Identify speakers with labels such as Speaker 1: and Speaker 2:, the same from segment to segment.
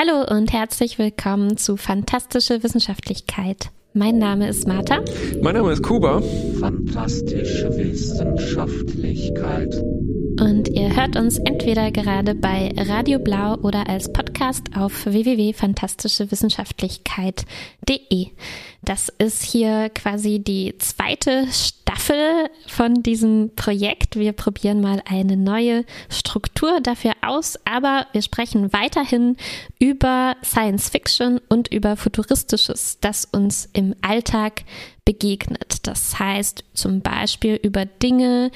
Speaker 1: Hallo und herzlich willkommen zu Fantastische Wissenschaftlichkeit. Mein Name ist Martha.
Speaker 2: Mein Name ist Kuba.
Speaker 3: Fantastische Wissenschaftlichkeit.
Speaker 1: Und ihr hört uns entweder gerade bei Radio Blau oder als Podcast auf www.fantastischewissenschaftlichkeit.de. Das ist hier quasi die zweite Staffel von diesem Projekt. Wir probieren mal eine neue Struktur dafür aus, aber wir sprechen weiterhin über Science Fiction und über Futuristisches, das uns im Alltag begegnet. Das heißt zum Beispiel über Dinge,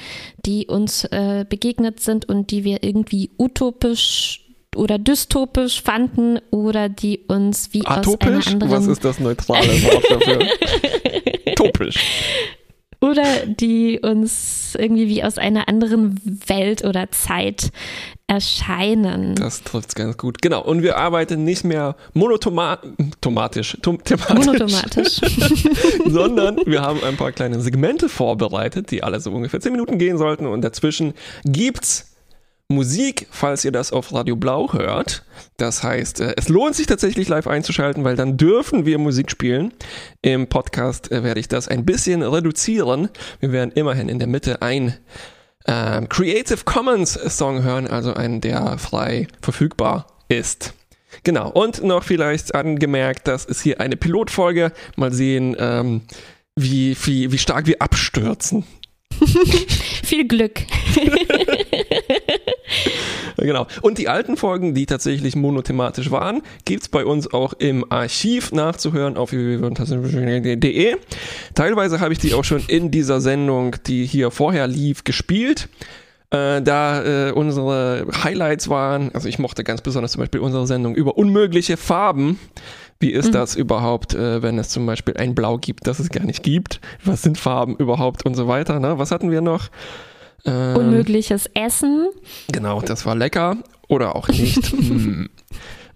Speaker 1: die uns äh, begegnet sind und die wir irgendwie utopisch oder dystopisch fanden oder die uns wie
Speaker 2: Atopisch?
Speaker 1: aus einer anderen...
Speaker 2: Was ist das neutrale Wort dafür? Topisch.
Speaker 1: Oder die uns irgendwie wie aus einer anderen Welt oder Zeit erscheinen.
Speaker 2: Das trifft es ganz gut. Genau. Und wir arbeiten nicht mehr monotomatisch,
Speaker 1: Monotomatisch.
Speaker 2: sondern wir haben ein paar kleine Segmente vorbereitet, die alle so ungefähr 10 Minuten gehen sollten. Und dazwischen gibt's Musik, falls ihr das auf Radio Blau hört. Das heißt, äh, es lohnt sich tatsächlich live einzuschalten, weil dann dürfen wir Musik spielen. Im Podcast äh, werde ich das ein bisschen reduzieren. Wir werden immerhin in der Mitte ein ähm, Creative Commons Song hören, also einen, der frei verfügbar ist. Genau, und noch vielleicht angemerkt, das ist hier eine Pilotfolge. Mal sehen, ähm, wie, wie, wie stark wir abstürzen.
Speaker 1: Viel Glück.
Speaker 2: Genau. Und die alten Folgen, die tatsächlich monothematisch waren, gibt's bei uns auch im Archiv nachzuhören auf www.de. Teilweise habe ich die auch schon in dieser Sendung, die hier vorher lief, gespielt. Äh, da äh, unsere Highlights waren, also ich mochte ganz besonders zum Beispiel unsere Sendung über unmögliche Farben. Wie ist
Speaker 1: Mhm.
Speaker 2: das überhaupt, äh, wenn es zum Beispiel ein Blau gibt, das es gar nicht gibt? Was sind Farben überhaupt und so weiter? Ne? Was hatten wir noch? Ähm,
Speaker 1: Unmögliches Essen.
Speaker 2: Genau, das war lecker oder auch nicht. Hm.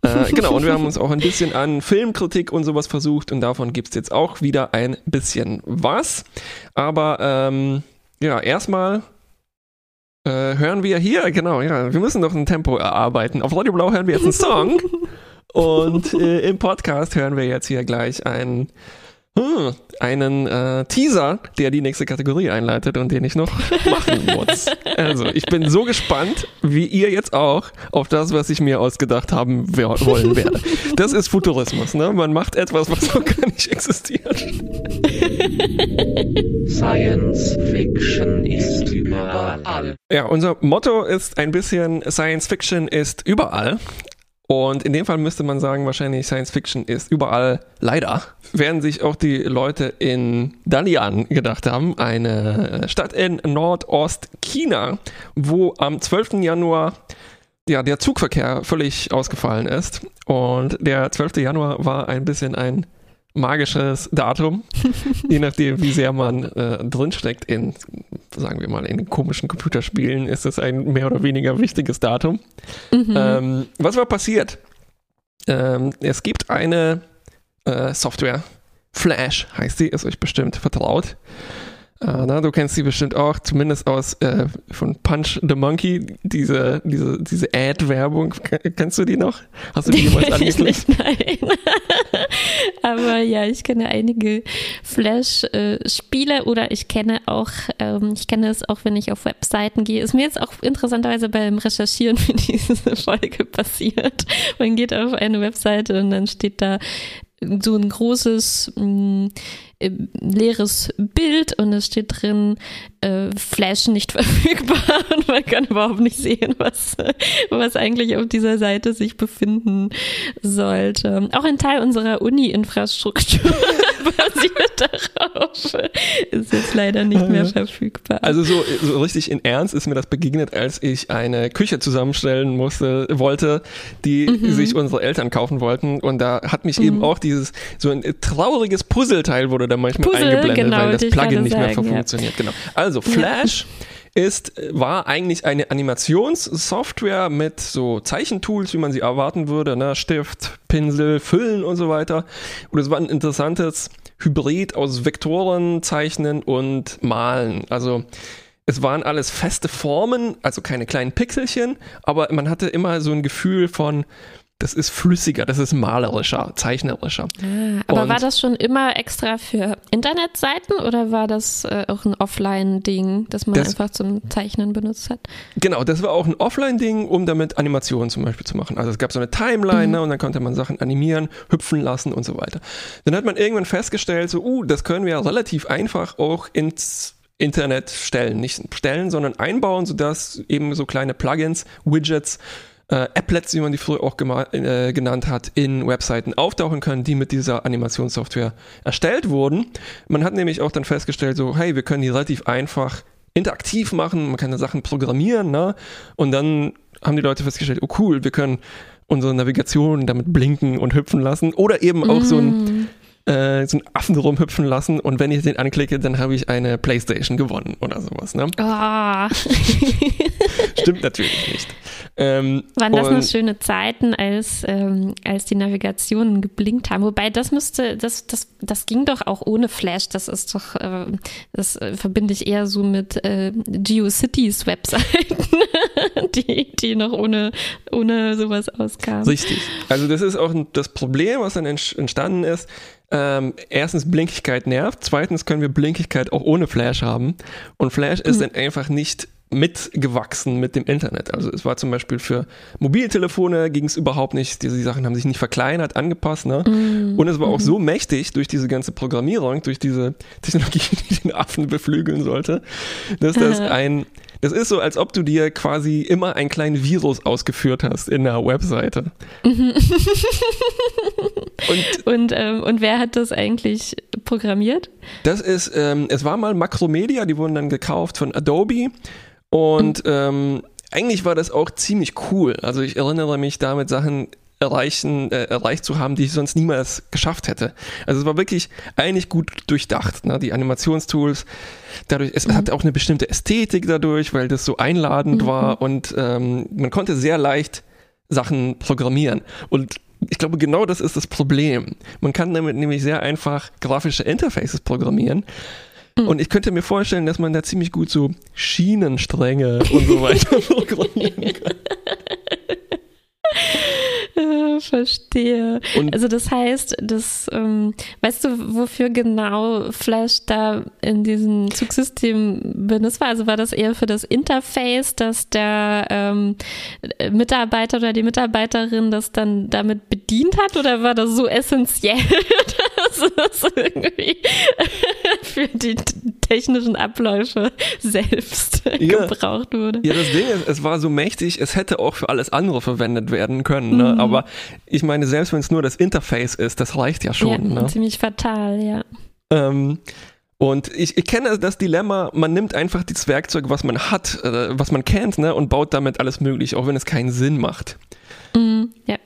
Speaker 2: Äh, genau, und wir haben uns auch ein bisschen an Filmkritik und sowas versucht und davon gibt's jetzt auch wieder ein bisschen was. Aber ähm, ja, erstmal äh, hören wir hier, genau, ja, wir müssen noch ein Tempo erarbeiten. Auf Radio Blau hören wir jetzt einen Song und äh, im Podcast hören wir jetzt hier gleich einen, hm, einen äh, Teaser, der die nächste Kategorie einleitet und den ich noch machen muss. Also, ich bin so gespannt, wie ihr jetzt auch, auf das, was ich mir ausgedacht haben wollen werde. Das ist Futurismus, ne? Man macht etwas, was noch gar nicht existiert.
Speaker 3: Science Fiction ist überall.
Speaker 2: Ja, unser Motto ist ein bisschen Science Fiction ist überall. Und in dem Fall müsste man sagen, wahrscheinlich Science Fiction ist überall leider. Während sich auch die Leute in Dalian gedacht haben, eine Stadt in Nordost-China, wo am 12. Januar ja, der Zugverkehr völlig ausgefallen ist. Und der 12. Januar war ein bisschen ein magisches Datum, je nachdem, wie sehr man äh, drinsteckt in, sagen wir mal, in komischen Computerspielen, ist es ein mehr oder weniger wichtiges Datum.
Speaker 1: Mhm.
Speaker 2: Ähm, was war passiert? Ähm, es gibt eine äh, Software, Flash heißt sie, ist euch bestimmt vertraut. Äh, na, du kennst sie bestimmt auch, zumindest aus äh, von Punch the Monkey, diese, diese, diese Ad-Werbung. Kennst du die noch? Hast du die jemals angeklickt?
Speaker 1: nicht, nein. Aber ja, ich kenne einige Flash-Spiele oder ich kenne auch, ähm, ich kenne es auch, wenn ich auf Webseiten gehe. Ist mir jetzt auch interessanterweise beim Recherchieren für diese Folge passiert. Man geht auf eine Webseite und dann steht da so ein großes mh, äh, leeres Bild und es steht drin äh, Flash nicht verfügbar und man kann überhaupt nicht sehen, was, was eigentlich auf dieser Seite sich befinden sollte. Auch ein Teil unserer Uni-Infrastruktur basiert darauf, ist jetzt leider nicht mehr verfügbar.
Speaker 2: Also so, so richtig in Ernst ist mir das begegnet, als ich eine Küche zusammenstellen musste, wollte, die
Speaker 1: Mhm.
Speaker 2: sich unsere Eltern kaufen wollten. Und da hat mich eben auch dieses, so ein trauriges Puzzleteil wurde da manchmal
Speaker 1: Puzzle,
Speaker 2: eingeblendet,
Speaker 1: genau,
Speaker 2: weil das Plugin nicht mehr
Speaker 1: sagen, ja.
Speaker 2: funktioniert. Genau. Also Flash ist, war eigentlich eine Animationssoftware mit so Zeichentools, wie man sie erwarten würde, ne? Stift, Pinsel, Füllen und so weiter. Und es war ein interessantes Hybrid aus Vektoren, Zeichnen und Malen. Also es waren alles feste Formen, also keine kleinen Pixelchen, aber man hatte immer so ein Gefühl von, das ist flüssiger, das ist malerischer, zeichnerischer.
Speaker 1: Ah, aber
Speaker 2: Und-
Speaker 1: war das schon immer extra für Internetseiten oder war das äh, auch ein Offline-Ding, das man
Speaker 2: Das-
Speaker 1: einfach zum Zeichnen benutzt hat?
Speaker 2: Genau, das war auch ein Offline-Ding, um damit Animationen zum Beispiel zu machen. Also es gab so eine Timeline ne, und dann konnte man Sachen animieren, hüpfen lassen und so weiter. Dann hat man irgendwann festgestellt, so, uh, das können wir ja relativ einfach auch ins Internet stellen. Nicht stellen, sondern einbauen, sodass eben so kleine Plugins, Widgets, äh, Applets, wie man die früher auch äh, genannt hat, in Webseiten auftauchen können, die mit dieser Animationssoftware erstellt wurden. Man hat nämlich auch dann festgestellt, so, hey, wir können die relativ einfach interaktiv machen, man kann da Sachen programmieren, ne? Und dann haben die Leute festgestellt, oh cool, wir können unsere Navigation damit blinken und hüpfen lassen oder eben auch so ein äh, so einen Affen rumhüpfen lassen und wenn ich den anklicke, dann habe ich eine Playstation gewonnen oder sowas. Ne?
Speaker 1: Ah,
Speaker 2: Stimmt natürlich nicht. Ähm,
Speaker 1: waren das noch schöne Zeiten, als, ähm, als die Navigationen geblinkt haben? Wobei das müsste, das, das, das ging doch auch ohne Flash. Das ist doch, äh, das äh, verbinde ich eher so mit äh, GeoCities Webseiten, die, die noch ohne, ohne sowas auskamen.
Speaker 2: Richtig. Also das ist auch ein- das Problem, was dann entstanden ist. Ähm, erstens, Blinkigkeit nervt. Zweitens können wir Blinkigkeit auch ohne Flash haben. Und Flash ist dann einfach nicht mitgewachsen mit dem Internet. Also es war zum Beispiel für Mobiltelefone ging es überhaupt nicht. Diese Sachen haben sich nicht verkleinert, angepasst. Ne? Und es war auch so mächtig durch diese ganze Programmierung, durch diese Technologie, die den Affen beflügeln sollte, dass das ein das ist so, als ob du dir quasi immer einen kleinen Virus ausgeführt hast in der Webseite. Und
Speaker 1: Und, ähm, und wer hat das eigentlich programmiert?
Speaker 2: das ist, ähm, es war mal Macromedia, die wurden dann gekauft von Adobe. Und ähm, eigentlich war das auch ziemlich cool. Also ich erinnere mich damit Sachen erreichen, äh, erreicht zu haben, die ich sonst niemals geschafft hätte. Also es war wirklich eigentlich gut durchdacht, ne? die Animationstools. Dadurch, es hatte auch eine bestimmte Ästhetik dadurch, weil das so einladend war und ähm, man konnte sehr leicht Sachen programmieren. Und ich glaube, genau das ist das Problem. Man kann damit nämlich sehr einfach grafische Interfaces programmieren. Und ich könnte mir vorstellen, dass man da ziemlich gut so Schienenstränge und so weiter programmieren kann.
Speaker 1: Äh, verstehe.
Speaker 2: Und
Speaker 1: Also das heißt, das, ähm, weißt du, wofür genau Flash da in diesem Zugsystem benutzt war? Also war das eher für das Interface, dass der ähm, Mitarbeiter oder die Mitarbeiterin das dann damit bedient hat? Oder war das so essentiell, dass es irgendwie für die technischen Abläufe selbst
Speaker 2: Ja.
Speaker 1: gebraucht wurde?
Speaker 2: Ja, das Ding ist, es war so mächtig, es hätte auch für alles andere verwendet werden können. Ne? Aber ich meine, selbst wenn es nur das Interface ist, das reicht ja schon.
Speaker 1: ja,
Speaker 2: ne?
Speaker 1: ziemlich fatal, ja.
Speaker 2: Ähm, und ich, ich kenne das Dilemma, man nimmt einfach das Werkzeug, was man hat, äh, was man kennt, ne, und baut damit alles möglich, auch wenn es keinen Sinn macht.
Speaker 1: Mhm, ja.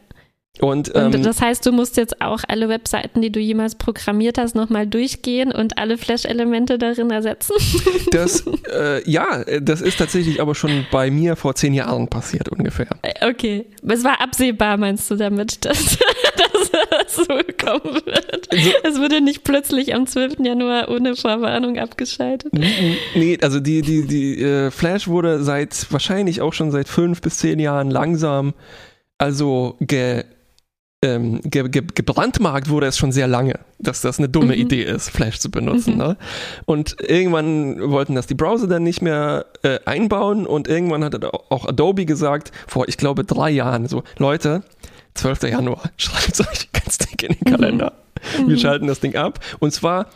Speaker 2: Und,
Speaker 1: Und
Speaker 2: ähm,
Speaker 1: das heißt, du musst jetzt auch alle Webseiten, die du jemals programmiert hast, nochmal durchgehen und alle Flash-Elemente darin ersetzen?
Speaker 2: das, äh, ja, äh, das ist tatsächlich aber schon bei mir vor zehn Jahren passiert ungefähr.
Speaker 1: Okay. Es war absehbar, meinst du damit, dass, dass das so kommen wird? Es wurde nicht plötzlich am 12. Januar ohne Vorwarnung abgeschaltet.
Speaker 2: Nee, also die, die, die äh, Flash wurde seit wahrscheinlich auch schon seit fünf bis zehn Jahren langsam, also ge, ähm, ge, ge, gebrandmarkt wurde es schon sehr lange, dass das eine dumme
Speaker 1: Mhm.
Speaker 2: Idee ist, Flash zu benutzen. Ne? Und irgendwann wollten das die Browser dann nicht mehr äh, einbauen und irgendwann hat auch Adobe gesagt, vor ich glaube drei Jahren, so Leute, 12. Januar, schreibt es euch ganz dick in den Kalender. Wir schalten das Ding ab. Und zwar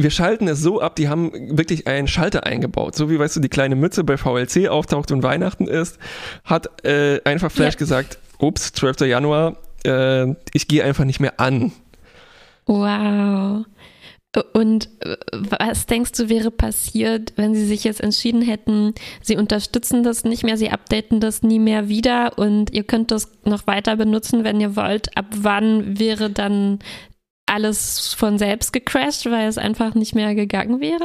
Speaker 2: wir schalten es so ab, die haben wirklich einen Schalter eingebaut. So wie, weißt du, die kleine Mütze bei VLC auftaucht und Weihnachten ist, hat äh, einfach Flash
Speaker 1: Ja.
Speaker 2: gesagt, ups, 12. Januar, äh, ich gehe einfach nicht mehr an.
Speaker 1: Wow. Und äh, was denkst du wäre passiert, wenn sie sich jetzt entschieden hätten, sie unterstützen das nicht mehr, sie updaten das nie mehr wieder und ihr könnt das noch weiter benutzen, wenn ihr wollt. Ab wann wäre dann alles von selbst gecrashed, weil es einfach nicht mehr gegangen wäre?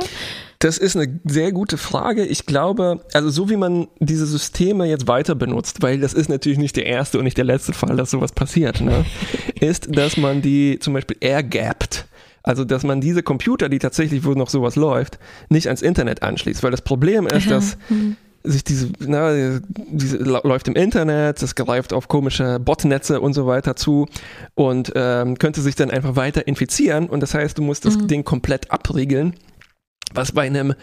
Speaker 2: Das ist eine sehr gute Frage. Ich glaube, also so wie man diese Systeme jetzt weiter benutzt, weil das ist natürlich nicht der erste und nicht der letzte Fall, dass sowas passiert, ne? ist, dass man die zum Beispiel airgapped. Also, dass man diese Computer, die tatsächlich, wo noch sowas läuft, nicht ans Internet anschließt. Weil das Problem ist, dass sich diese, na, diese läuft im Internet, das greift auf komische Botnetze und so weiter zu und ähm, könnte sich dann einfach weiter infizieren und das heißt, du musst das
Speaker 1: Mhm.
Speaker 2: Ding komplett abriegeln. Was bei einem,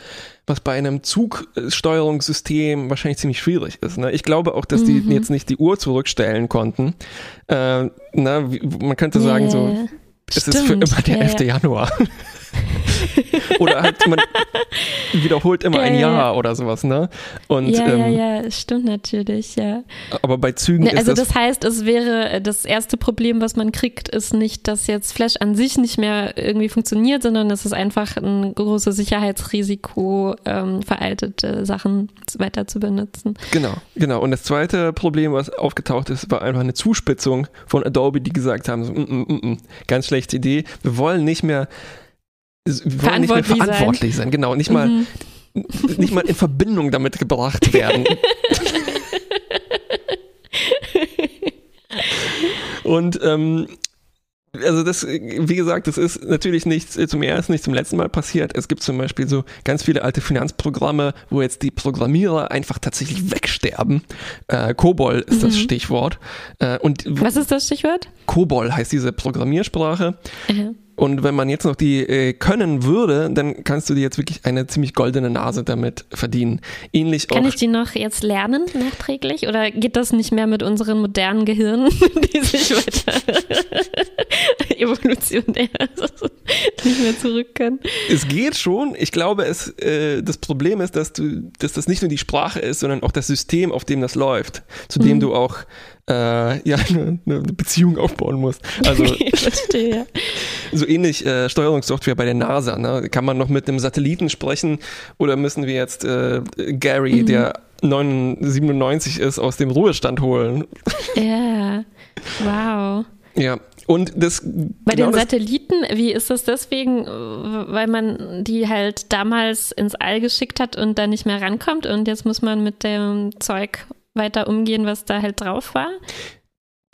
Speaker 2: was bei einem Zugsteuerungssystem wahrscheinlich ziemlich schwierig ist. Ne? Ich glaube auch, dass die
Speaker 1: Mhm.
Speaker 2: jetzt nicht die Uhr zurückstellen konnten. Äh, na, wie, man könnte sagen,
Speaker 1: Ja,
Speaker 2: so, es ist für
Speaker 1: Stimmt,
Speaker 2: immer der
Speaker 1: ja,
Speaker 2: 11. Januar. oder halt, man wiederholt immer
Speaker 1: Ja,
Speaker 2: ein
Speaker 1: ja,
Speaker 2: Jahr
Speaker 1: ja.
Speaker 2: oder sowas, ne? Und,
Speaker 1: Ja, ja,
Speaker 2: ähm,
Speaker 1: ja, stimmt natürlich, ja.
Speaker 2: aber bei Zügen
Speaker 1: Ne,
Speaker 2: ist
Speaker 1: also
Speaker 2: das,
Speaker 1: das heißt, es wäre das erste Problem, was man kriegt, ist nicht, dass jetzt Flash an sich nicht mehr irgendwie funktioniert, sondern es ist einfach ein großes Sicherheitsrisiko, ähm, veraltete Sachen weiter zu benutzen.
Speaker 2: Genau, genau. Und das zweite Problem, was aufgetaucht ist, war einfach eine Zuspitzung von Adobe, die gesagt haben, so, mm, mm, mm, mm, ganz schlechte Idee. Wir wollen nicht mehr, wollen nicht mehr
Speaker 1: Verantwortlich sein.
Speaker 2: sein. Genau, nicht mal,
Speaker 1: Mhm.
Speaker 2: nicht mal in Verbindung damit gebracht werden. Und ähm, also das, wie gesagt, das ist natürlich nicht äh, zum ersten, nicht zum letzten Mal passiert. Es gibt zum Beispiel so ganz viele alte Finanzprogramme, wo jetzt die Programmierer einfach tatsächlich wegsterben. Äh, COBOL ist das
Speaker 1: Mhm.
Speaker 2: Stichwort. Äh, und
Speaker 1: Was ist das Stichwort?
Speaker 2: COBOL heißt diese Programmiersprache.
Speaker 1: Ja.
Speaker 2: Und wenn man jetzt noch die äh, können würde, dann kannst du dir jetzt wirklich eine ziemlich goldene Nase damit verdienen. Ähnlich
Speaker 1: Kann ich die noch jetzt lernen, nachträglich? Oder geht das nicht mehr mit unseren modernen Gehirnen, die sich weiter evolutionär nicht mehr zurück können?
Speaker 2: Es geht schon. Ich glaube, es, äh, das Problem ist, dass, du, dass das nicht nur die Sprache ist, sondern auch das System, auf dem das läuft, zu dem
Speaker 1: Mhm.
Speaker 2: du auch äh, ja, eine, eine Beziehung aufbauen musst. Also
Speaker 1: verstehe, ja.
Speaker 2: so ähnlich äh, Steuerungssoftware bei der NASA. Ne? Kann man noch mit einem Satelliten sprechen oder müssen wir jetzt äh, Gary,
Speaker 1: Mhm.
Speaker 2: der 9, 97 ist, aus dem Ruhestand holen?
Speaker 1: Ja, wow.
Speaker 2: Ja. Und das
Speaker 1: Bei
Speaker 2: genau
Speaker 1: den Satelliten, wie ist das deswegen, äh, weil man die halt damals ins All geschickt hat und da nicht mehr rankommt und jetzt muss man mit dem Zeug weiter umgehen, was da halt drauf war?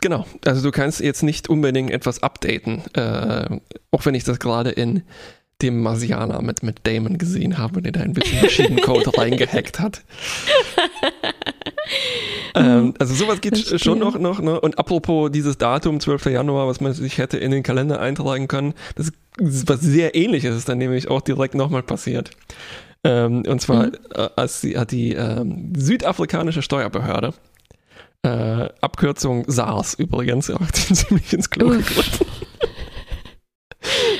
Speaker 2: Genau, also du kannst jetzt nicht unbedingt etwas updaten, äh, auch wenn ich das gerade in dem Marsianer mit, mit Damon gesehen habe, der da ein bisschen Maschinencode reingehackt hat. ähm, also sowas geht
Speaker 1: Verstehe.
Speaker 2: schon noch, noch ne? Und apropos dieses Datum, 12. Januar, was man sich hätte in den Kalender eintragen können, das ist was sehr ähnliches ist dann nämlich auch direkt nochmal passiert. Ähm, und zwar
Speaker 1: Mhm.
Speaker 2: äh, als die, hat die ähm, südafrikanische Steuerbehörde äh, Abkürzung SARS übrigens, auch ziemlich ins Klo gegriffen.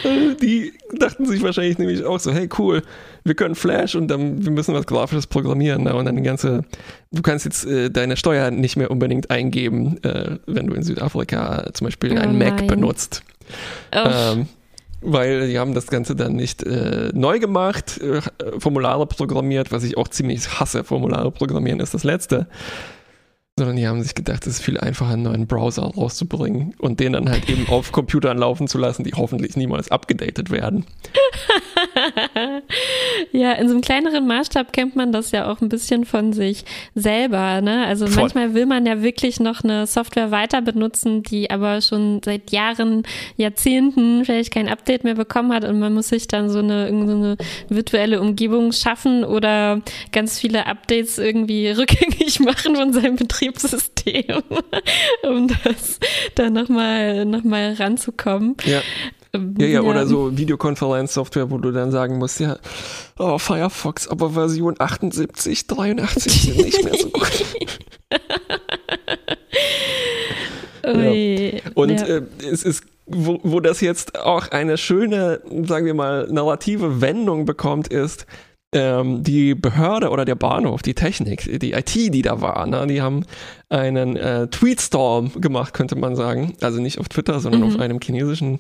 Speaker 2: Die dachten sich wahrscheinlich nämlich auch so, hey cool, wir können Flash und dann wir müssen was Grafisches programmieren ne? und dann die ganze, du kannst jetzt äh, deine Steuer nicht mehr unbedingt eingeben, äh, wenn du in Südafrika zum Beispiel
Speaker 1: Oh
Speaker 2: einen Mac
Speaker 1: nein.
Speaker 2: benutzt.
Speaker 1: Oh,
Speaker 2: Ähm, weil die haben das Ganze dann nicht äh, neu gemacht, äh, Formulare programmiert, was ich auch ziemlich hasse. Formulare programmieren ist das Letzte. Sondern die haben sich gedacht, es ist viel einfacher, einen neuen Browser rauszubringen und den dann halt eben auf Computern laufen zu lassen, die hoffentlich niemals abgedatet werden.
Speaker 1: ja, in so einem kleineren Maßstab kennt man das ja auch ein bisschen von sich selber. Ne? Also
Speaker 2: Voll.
Speaker 1: manchmal will man ja wirklich noch eine Software weiter benutzen, die aber schon seit Jahren, Jahrzehnten vielleicht kein Update mehr bekommen hat und man muss sich dann so eine, so eine virtuelle Umgebung schaffen oder ganz viele Updates irgendwie rückgängig machen von seinem Betriebssystem, um das da nochmal noch mal ranzukommen.
Speaker 2: Ja. Ja, ja, oder so Videokonferenzsoftware, wo du dann sagen musst, ja, oh, Firefox, aber Version 78, 83 sind nicht mehr so gut.
Speaker 1: Ui.
Speaker 2: Und
Speaker 1: ja.
Speaker 2: äh, es ist, wo, wo das jetzt auch eine schöne, sagen wir mal, narrative Wendung bekommt, ist, ähm, die Behörde oder der Bahnhof, die Technik, die IT, die da war, ne, die haben einen äh, Tweetstorm gemacht, könnte man sagen. Also nicht auf Twitter, sondern
Speaker 1: Mhm.
Speaker 2: auf einem chinesischen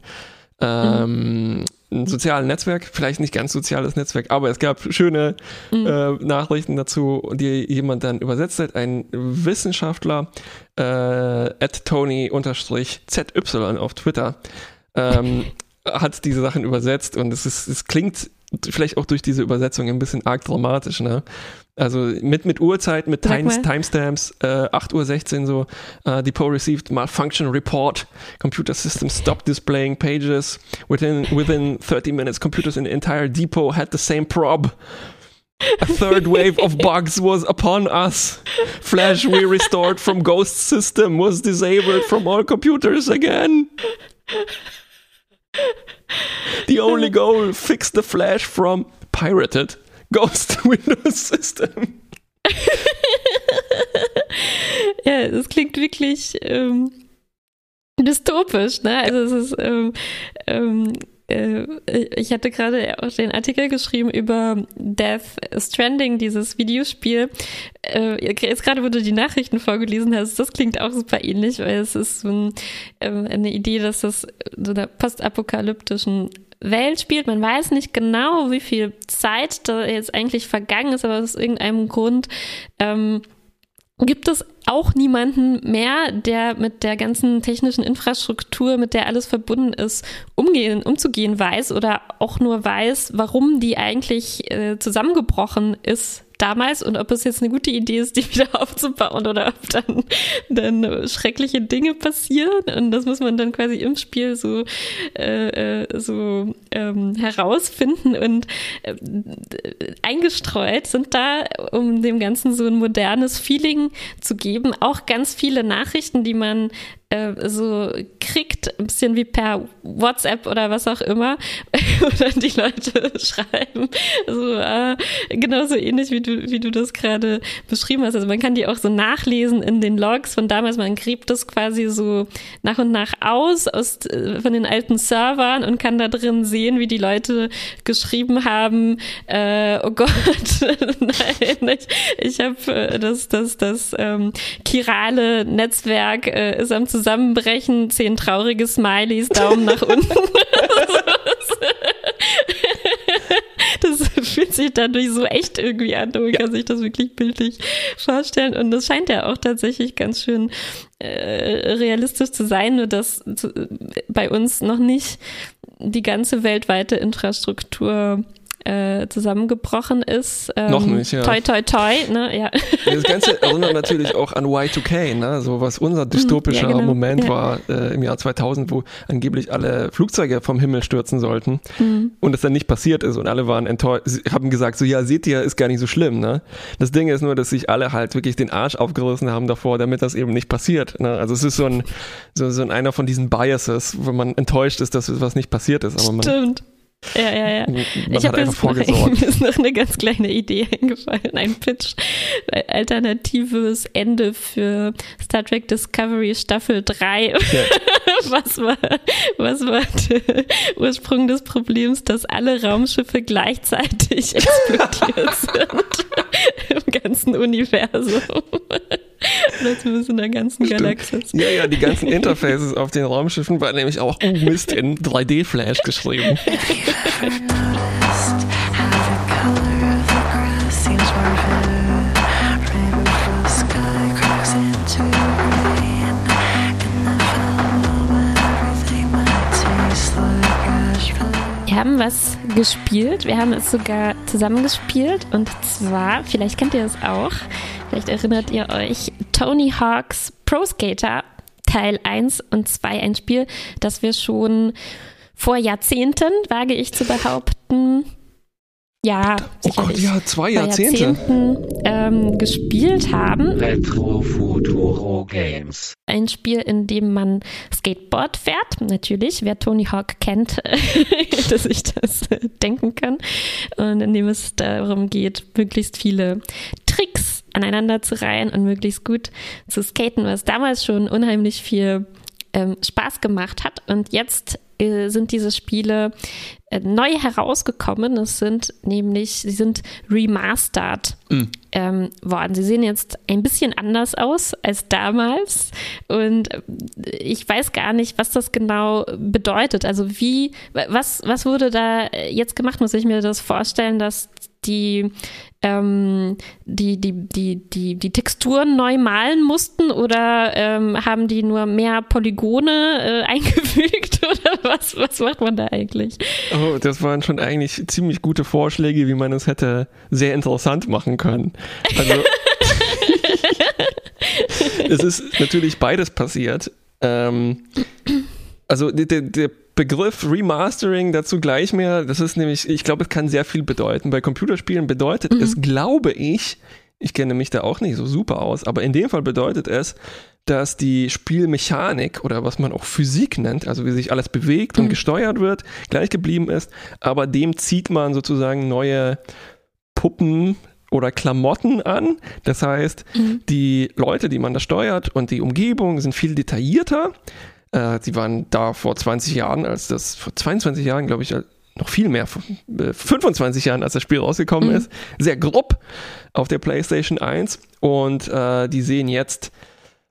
Speaker 2: ähm, sozialen Netzwerk, vielleicht nicht ganz soziales Netzwerk, aber es gab schöne
Speaker 1: Mhm.
Speaker 2: äh, Nachrichten dazu, die jemand dann übersetzt hat, ein Wissenschaftler, äh, at Tony-ZY auf Twitter, ähm, hat diese Sachen übersetzt und es ist, es klingt vielleicht auch durch diese Übersetzung ein bisschen arg dramatisch, ne? Also mit, mit Uhrzeit, mit Times. Timestamps, äh, 8.16 Uhr so, äh, Depot received malfunction report, computer system stopped displaying pages, within, within 30 minutes computers in the entire depot had the same prob. A third wave of bugs was upon us. Flash we restored from Ghost system was disabled from all computers again. The only goal, fix the Flash from pirated Ghost Windows System.
Speaker 1: ja, es klingt wirklich ähm, dystopisch, ne? Also es ist ähm, ähm, äh, ich hatte gerade auch den Artikel geschrieben über Death Stranding, dieses Videospiel. Äh, jetzt gerade, du die Nachrichten vorgelesen hast, das klingt auch super ähnlich, weil es ist so äh, eine Idee, dass das so einer postapokalyptischen Welt spielt. Man weiß nicht genau, wie viel Zeit da jetzt eigentlich vergangen ist, aber aus irgendeinem Grund ähm, gibt es auch niemanden mehr, der mit der ganzen technischen Infrastruktur, mit der alles verbunden ist, umgehen, umzugehen weiß oder auch nur weiß, warum die eigentlich äh, zusammengebrochen ist damals und ob es jetzt eine gute Idee ist, die wieder aufzubauen oder ob dann, dann schreckliche Dinge passieren. Und das muss man dann quasi im Spiel so, äh, äh so ähm, herausfinden. Und äh, eingestreut sind da, um dem Ganzen so ein modernes Feeling zu geben, auch ganz viele Nachrichten, die man äh, so kriegt, ein bisschen wie per WhatsApp oder was auch immer, oder die Leute schreiben. So, äh, genauso ähnlich wie du, wie du das gerade beschrieben hast. Also man kann die auch so nachlesen in den Logs von damals. Man gräbt das quasi so nach und nach aus, aus äh, von den alten Servern und kann da drin sehen, wie die Leute geschrieben haben, äh, oh Gott, nein, ich, ich habe äh, das, das, das ähm, chirale Netzwerk äh, ist am Zusammenbrechen, zehn traurige Smileys, Daumen nach unten. das fühlt sich dadurch so echt irgendwie an. Man ja. kann sich das wirklich bildlich vorstellen. Und das scheint ja auch tatsächlich ganz schön äh, realistisch zu sein, nur dass zu, bei uns noch nicht die ganze weltweite Infrastruktur äh, zusammengebrochen ist.
Speaker 2: Ähm, Noch nicht, ja.
Speaker 1: Toi, toi, toi, ne? Ja.
Speaker 2: Das Ganze erinnert natürlich auch an Y2K, ne? So was unser mhm, dystopischer ja, genau. Moment ja. war äh, im Jahr 2000, wo angeblich alle Flugzeuge vom Himmel stürzen sollten mhm. und es dann nicht passiert ist und alle waren enttäuscht, haben gesagt so, ja, seht ihr, ist gar nicht so schlimm, ne? Das Ding ist nur, dass sich alle halt wirklich den Arsch aufgerissen haben davor, damit das eben nicht passiert, ne? Also es ist so ein, so, so ein einer von diesen Biases, wo man enttäuscht ist, dass was nicht passiert ist.
Speaker 1: Aber man, Stimmt. Ja, ja, ja. Man ich habe jetzt vorgesorgt. Mir ist noch eine ganz kleine Idee eingefallen, ein Pitch. Alternatives Ende für Star Trek Discovery Staffel 3. Ja. was war, was war der Ursprung des Problems, dass alle Raumschiffe gleichzeitig explodiert sind im ganzen Universum? Oder zumindest in der ganzen Stimmt. Galaxis.
Speaker 2: Ja, ja, die ganzen Interfaces auf den Raumschiffen waren nämlich auch, oh Mist, in 3D-Flash geschrieben.
Speaker 1: haben was gespielt, wir haben es sogar zusammen gespielt. Und zwar, vielleicht kennt ihr es auch, vielleicht erinnert ihr euch, Tony Hawks Pro Skater Teil 1 und 2, ein Spiel, das wir schon vor Jahrzehnten, wage ich zu behaupten, ja,
Speaker 2: oh Gott, ja, zwei Jahrzehnte.
Speaker 1: Jahrzehnten ähm, gespielt haben.
Speaker 3: Retro Futuro Games.
Speaker 1: Ein Spiel, in dem man Skateboard fährt, natürlich, wer Tony Hawk kennt, dass ich das denken kann. Und in dem es darum geht, möglichst viele Tricks aneinander zu reihen und möglichst gut zu skaten, was damals schon unheimlich viel ähm, Spaß gemacht hat. Und jetzt äh, sind diese Spiele äh, neu herausgekommen. Es sind nämlich, sie sind remastered mhm. ähm, worden. Sie sehen jetzt ein bisschen anders aus als damals. Und äh, ich weiß gar nicht, was das genau bedeutet. Also wie, was, was wurde da jetzt gemacht? Muss ich mir das vorstellen, dass die ähm, die, die, die, die, die Texturen neu malen mussten oder ähm, haben die nur mehr Polygone äh, eingefügt oder was, was macht man da eigentlich?
Speaker 2: Oh, das waren schon eigentlich ziemlich gute Vorschläge, wie man es hätte sehr interessant machen können. Also es ist natürlich beides passiert. Ähm, also der, der Begriff Remastering dazu gleich mehr. Das ist nämlich, ich glaube, es kann sehr viel bedeuten. Bei Computerspielen bedeutet
Speaker 1: Mhm.
Speaker 2: es, glaube ich, ich kenne mich da auch nicht so super aus, aber in dem Fall bedeutet es, dass die Spielmechanik oder was man auch Physik nennt, also wie sich alles bewegt und
Speaker 1: Mhm.
Speaker 2: gesteuert wird, gleich geblieben ist, aber dem zieht man sozusagen neue Puppen oder Klamotten an. Das heißt,
Speaker 1: Mhm.
Speaker 2: die Leute, die man da steuert und die Umgebung sind viel detaillierter. Äh, sie waren da vor 20 Jahren, als das, vor 22 Jahren, glaube ich, noch viel mehr, äh, 25 Jahren, als das Spiel rausgekommen
Speaker 1: Mhm.
Speaker 2: ist, sehr grob auf der PlayStation 1 und äh, die sehen jetzt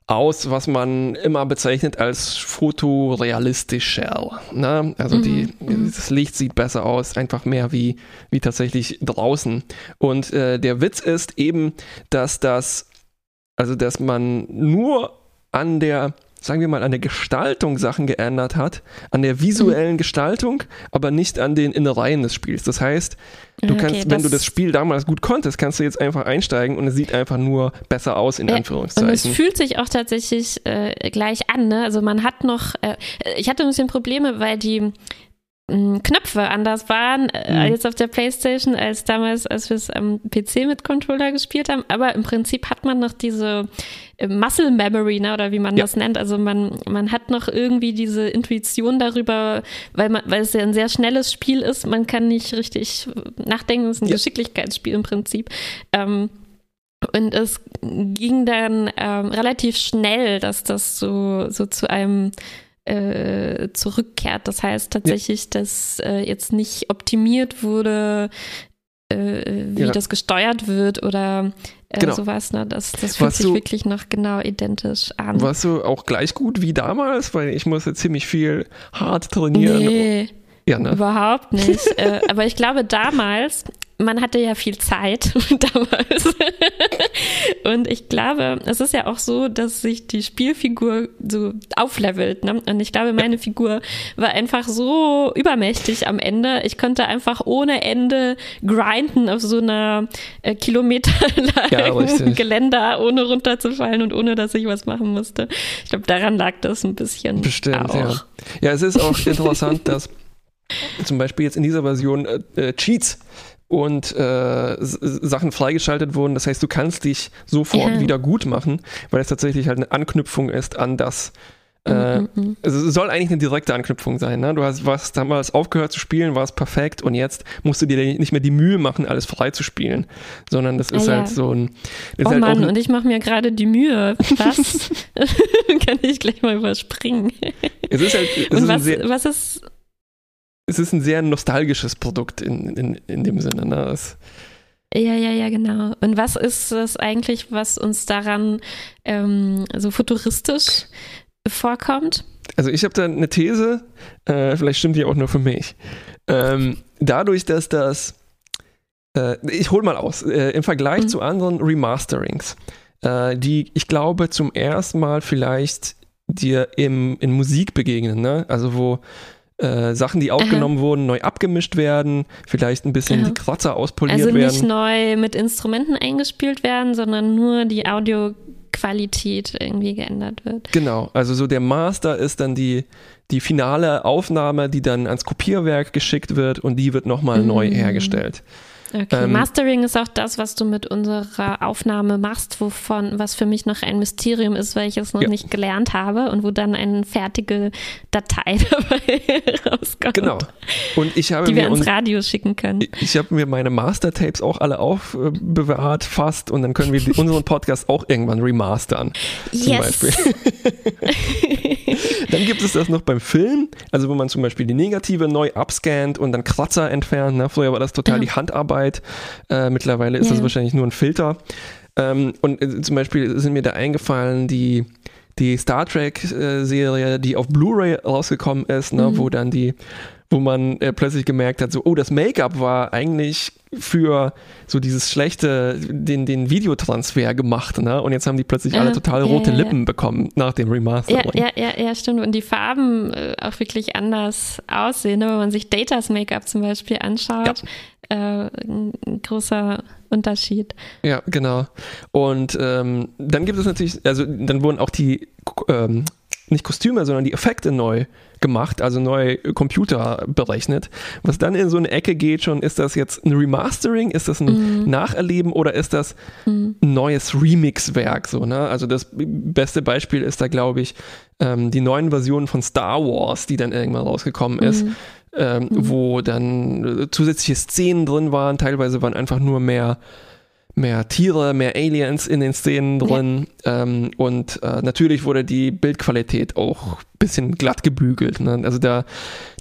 Speaker 2: aus, was man immer bezeichnet als fotorealistischer. Ne? Also die,
Speaker 1: Mhm,
Speaker 2: das Licht sieht besser aus, einfach mehr wie, wie tatsächlich draußen. Und äh, der Witz ist eben, dass das, also dass man nur an der sagen wir mal, an der Gestaltung Sachen geändert hat, an der visuellen
Speaker 1: Mhm.
Speaker 2: Gestaltung, aber nicht an den Innereien des Spiels. Das heißt, du
Speaker 1: Okay,
Speaker 2: kannst, wenn du
Speaker 1: das-
Speaker 2: Spiel damals gut konntest, kannst du jetzt einfach einsteigen und es sieht einfach nur besser aus, in
Speaker 1: Ja, Und es
Speaker 2: Anführungszeichen.
Speaker 1: fühlt sich auch tatsächlich äh, gleich an. Ne? Also man hat noch, äh, ich hatte ein bisschen Probleme, weil die Knöpfe anders waren äh,
Speaker 2: Mhm.
Speaker 1: jetzt auf der Playstation als damals, als wir es am PC mit Controller gespielt haben. Aber im Prinzip hat man noch diese äh, Muscle Memory, ne, oder wie man
Speaker 2: Ja.
Speaker 1: das nennt. Also man, man hat noch irgendwie diese Intuition darüber, weil man, weil es ja ein sehr schnelles Spiel ist. Man kann nicht richtig nachdenken. Es ist ein
Speaker 2: Ja.
Speaker 1: Geschicklichkeitsspiel im Prinzip. Ähm, und es ging dann ähm, relativ schnell, dass das so, so zu einem äh, zurückkehrt. Das heißt tatsächlich, dass äh, jetzt nicht optimiert wurde, äh, wie
Speaker 2: Ja.
Speaker 1: das gesteuert wird oder äh,
Speaker 2: Genau.
Speaker 1: sowas. Ne? Das, das fühlt
Speaker 2: Was
Speaker 1: sich
Speaker 2: du-
Speaker 1: wirklich noch genau identisch an.
Speaker 2: Warst du auch gleich gut wie damals? Weil ich musste ziemlich viel hart trainieren.
Speaker 1: Nee,
Speaker 2: Ja, ne?
Speaker 1: überhaupt nicht. äh, aber ich glaube, damals, man hatte ja viel Zeit damals. Und ich glaube, es ist ja auch so, dass sich die Spielfigur so auflevelt. Ne? Und ich glaube, meine Figur war einfach so übermächtig am Ende. Ich konnte einfach ohne Ende grinden auf so einer äh,
Speaker 2: Ja,
Speaker 1: kilometerlangen
Speaker 2: richtig.
Speaker 1: Geländer, ohne runterzufallen und ohne, dass ich was machen musste. Ich glaube, daran lag das ein bisschen
Speaker 2: Bestimmt,
Speaker 1: auch.
Speaker 2: ja. Ja, es ist auch interessant, dass zum Beispiel jetzt in dieser Version äh, äh, Cheats und äh, Sachen freigeschaltet wurden. Das heißt, du kannst dich sofort
Speaker 1: Ja.
Speaker 2: wieder gut machen, weil es tatsächlich halt eine Anknüpfung ist an das. Äh,
Speaker 1: Mhm,
Speaker 2: es soll eigentlich eine direkte Anknüpfung sein. Ne? Du hast was damals aufgehört zu spielen, war es perfekt und jetzt musst du dir nicht mehr die Mühe machen, alles frei zu spielen, sondern das ist
Speaker 1: Ah, ja.
Speaker 2: halt so ein.
Speaker 1: Oh
Speaker 2: halt
Speaker 1: Mann,
Speaker 2: ein,
Speaker 1: und ich mache mir gerade die Mühe. Was? Kann ich gleich mal überspringen.
Speaker 2: es ist halt es
Speaker 1: Und
Speaker 2: ist,
Speaker 1: was, was ist.
Speaker 2: Es ist ein sehr nostalgisches Produkt in, in, in dem Sinne. Ne? Es,
Speaker 1: Ja, ja, ja, genau. Und was ist es eigentlich, was uns daran ähm, so futuristisch vorkommt?
Speaker 2: Also ich habe da eine These, äh, vielleicht stimmt die auch nur für mich. Ähm, dadurch, dass das, äh, ich hol mal aus, äh, im Vergleich
Speaker 1: Mhm.
Speaker 2: zu anderen Remasterings, äh, die ich glaube zum ersten Mal vielleicht dir im, in Musik begegnen, ne? also wo äh, Sachen, die aufgenommen wurden, neu abgemischt werden, vielleicht ein bisschen
Speaker 1: Aha.
Speaker 2: die Kratzer auspoliert
Speaker 1: Also nicht
Speaker 2: werden.
Speaker 1: neu mit Instrumenten eingespielt werden, sondern nur die Audioqualität irgendwie geändert wird.
Speaker 2: Genau, also so der Master ist dann die, die finale Aufnahme, die dann ans Kopierwerk geschickt wird und die wird nochmal neu
Speaker 1: Mhm.
Speaker 2: hergestellt.
Speaker 1: Okay,
Speaker 2: Ähm,
Speaker 1: Mastering ist auch das, was du mit unserer Aufnahme machst, wovon, was für mich noch ein Mysterium ist, weil ich es noch
Speaker 2: Ja.
Speaker 1: nicht gelernt habe und wo dann eine fertige Datei dabei rauskommt,
Speaker 2: Genau. Und ich habe
Speaker 1: die wir
Speaker 2: mir
Speaker 1: ins
Speaker 2: uns,
Speaker 1: Radio schicken können.
Speaker 2: ich habe mir meine Master-Tapes auch alle aufbewahrt, fast, und dann können wir die, unseren Podcast auch irgendwann remastern. Zum
Speaker 1: Yes.
Speaker 2: Beispiel. Dann gibt es das noch beim Film, also wo man zum Beispiel die Negative neu abscannt und dann Kratzer entfernt. Ne? Früher war das total
Speaker 1: Ja.
Speaker 2: die Handarbeit. Äh, mittlerweile ist
Speaker 1: Ja.
Speaker 2: das wahrscheinlich nur ein Filter. Ähm, und äh, zum Beispiel sind mir da eingefallen, die, die Star Trek-Serie, die auf Blu-ray rausgekommen ist, ne?
Speaker 1: Mhm.
Speaker 2: wo dann die, wo man äh, plötzlich gemerkt hat, so, oh, das Make-up war eigentlich für so dieses schlechte, den, den Videotransfer gemacht, ne? Und jetzt haben die plötzlich alle
Speaker 1: Ja,
Speaker 2: total
Speaker 1: ja,
Speaker 2: rote
Speaker 1: ja, ja.
Speaker 2: Lippen bekommen nach dem
Speaker 1: Ja,
Speaker 2: Remastering.
Speaker 1: ja, ja, ja, stimmt. Und die Farben äh, auch wirklich anders aussehen. ne? Wenn man sich Datas Make-up zum Beispiel anschaut, äh, ein ein großer Unterschied.
Speaker 2: Ja, genau. Und ähm, dann gibt es natürlich, also dann wurden auch die ähm, nicht Kostüme, sondern die Effekte neu gemacht, also neu Computer berechnet. Was dann in so eine Ecke geht schon, ist das jetzt ein Remastering, ist das ein mhm. Nacherleben oder ist das mhm. ein neues Remix-Werk? So, ne? Also das beste Beispiel ist da, glaube ich, ähm, die neuen Versionen von Star Wars, die dann irgendwann rausgekommen ist. Mhm. Ähm, mhm. wo dann äh, zusätzliche Szenen drin waren, teilweise waren einfach nur mehr mehr Tiere, mehr Aliens in den Szenen drin. Ja. Ähm, und äh, natürlich wurde die Bildqualität auch ein bisschen glatt gebügelt. Ne? Also da,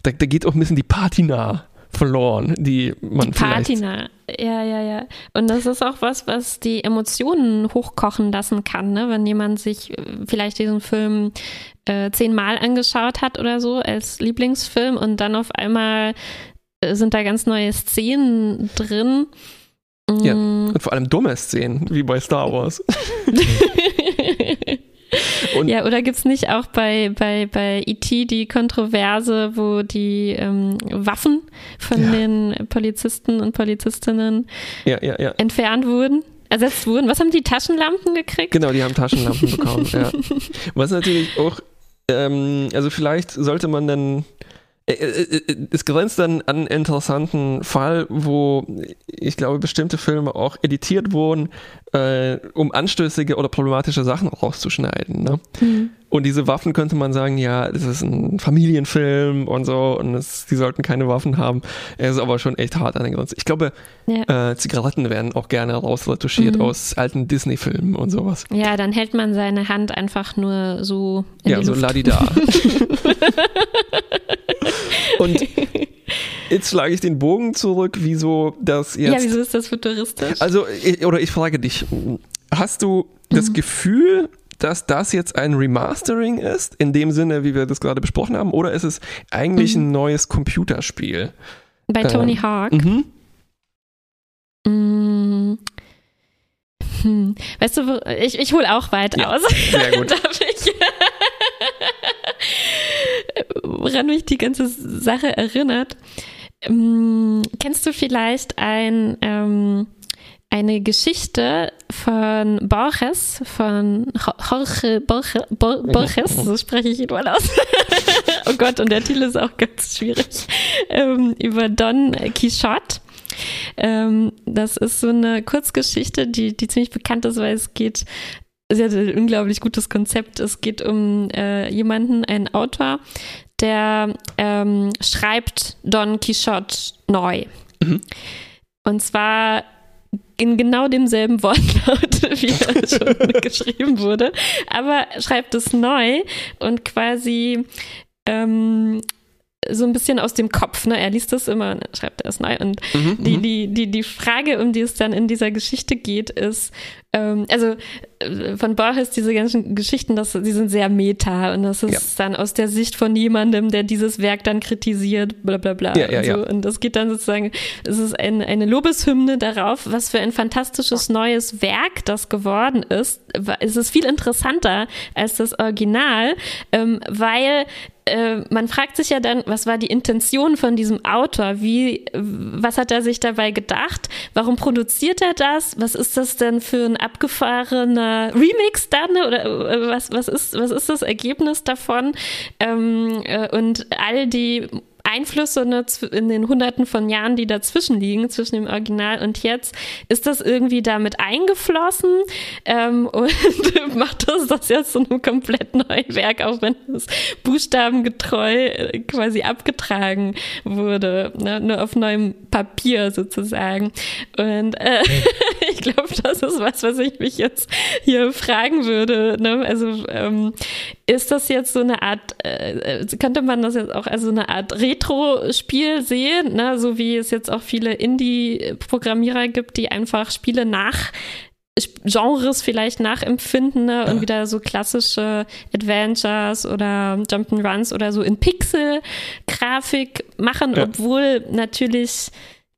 Speaker 2: da, da, geht auch ein bisschen die Patina verloren, die man die
Speaker 1: Patina, ja, ja, ja. Und das ist auch was, was die Emotionen hochkochen lassen kann, ne? wenn jemand sich äh, vielleicht diesen Film äh, zehnmal angeschaut hat oder so als Lieblingsfilm und dann auf einmal äh, sind da ganz neue Szenen drin
Speaker 2: ja, mm. und vor allem dumme Szenen, wie bei Star Wars.
Speaker 1: Und ja, oder gibt es nicht auch bei, bei, bei E.T. die Kontroverse, wo die ähm, Waffen von ja. den Polizisten und Polizistinnen
Speaker 2: ja, ja,
Speaker 1: entfernt wurden? Ersetzt wurden. Was haben die Taschenlampen gekriegt?
Speaker 2: Genau, die haben Taschenlampen bekommen. Was natürlich auch, ähm, also vielleicht sollte man dann es grenzt dann an einen interessanten Fall, wo ich glaube, bestimmte Filme auch editiert wurden, äh, um anstößige oder problematische Sachen rauszuschneiden. Ne? Mhm. Und diese Waffen könnte man sagen, ja, das ist ein Familienfilm und so und es, die sollten keine Waffen haben. Er ist aber schon echt hart an der Grenze. Ich glaube, ja. äh, Zigaretten werden auch gerne rausretuschiert mhm. aus alten Disney-Filmen und sowas.
Speaker 1: Ja, dann hält man seine Hand einfach nur so
Speaker 2: in Ja, so Luft. ladida. und Jetzt schlage ich den Bogen zurück, wieso das jetzt.
Speaker 1: Ja, wieso ist das futuristisch?
Speaker 2: Also, oder ich frage dich, hast du das mhm. Gefühl, dass das jetzt ein Remastering ist, in dem Sinne, wie wir das gerade besprochen haben, oder ist es eigentlich mhm. ein neues Computerspiel?
Speaker 1: Bei Tony ähm, Hawk? Mhm. Mm. Hm. Weißt du, ich, ich hole auch weit ja, aus.
Speaker 2: Sehr gut. Darf ich?
Speaker 1: woran mich die ganze Sache erinnert. Ähm, kennst du vielleicht ein ähm, eine Geschichte von Borges, von Jorge Borges, Borges so spreche ich ihn mal aus. oh Gott, und der Titel ist auch ganz schwierig, ähm, über Don Quixote. Ähm, das ist so eine Kurzgeschichte, die, die ziemlich bekannt ist, weil es geht, sie hat ein unglaublich gutes Konzept. Es geht um äh, jemanden, einen Autor, der ähm, schreibt Don Quixote neu. Mhm. Und zwar in genau demselben Wortlaut, wie er schon geschrieben wurde, aber schreibt es neu und quasi ähm, so ein bisschen aus dem Kopf. Ne? Er liest das immer und schreibt er es neu. Und mhm, die, mhm. die, die, die Frage, um die es dann in dieser Geschichte geht, ist, ähm, also äh, von Borges diese ganzen Geschichten, das, die sind sehr meta und das ist ja. dann aus der Sicht von jemandem, der dieses Werk dann kritisiert, bla bla bla.
Speaker 2: Ja, ja,
Speaker 1: und, so.
Speaker 2: ja.
Speaker 1: und das geht dann sozusagen, es ist ein, eine Lobeshymne darauf, was für ein fantastisches neues Werk das geworden ist. Es ist viel interessanter als das Original, ähm, weil äh, man fragt sich ja dann, was war die Intention von diesem Autor? Wie, was hat er sich dabei gedacht? Warum produziert er das? Was ist das denn für ein abgefahrener Remix dann? Oder äh, was, was, ist, was ist das Ergebnis davon? Ähm, äh, und all die Einflüsse ne, in den Hunderten von Jahren, die dazwischen liegen, zwischen dem Original und jetzt, ist das irgendwie damit eingeflossen ähm, und macht das das jetzt zu einem komplett neuen Werk, auch wenn es buchstabengetreu äh, quasi abgetragen wurde, ne, nur auf neuem Papier sozusagen. Und äh, ich glaube, das ist was, was ich mich jetzt hier fragen würde. Ne? Also ähm, ist das jetzt so eine Art, äh, äh könnte man das jetzt auch als so eine Art Retro-Spiel sehen, ne? so wie es jetzt auch viele Indie-Programmierer gibt, die einfach Spiele nach Genres vielleicht nachempfinden ne? und wieder so klassische Adventures oder Jump'n'Runs oder so in Pixel-Grafik machen, ja. obwohl natürlich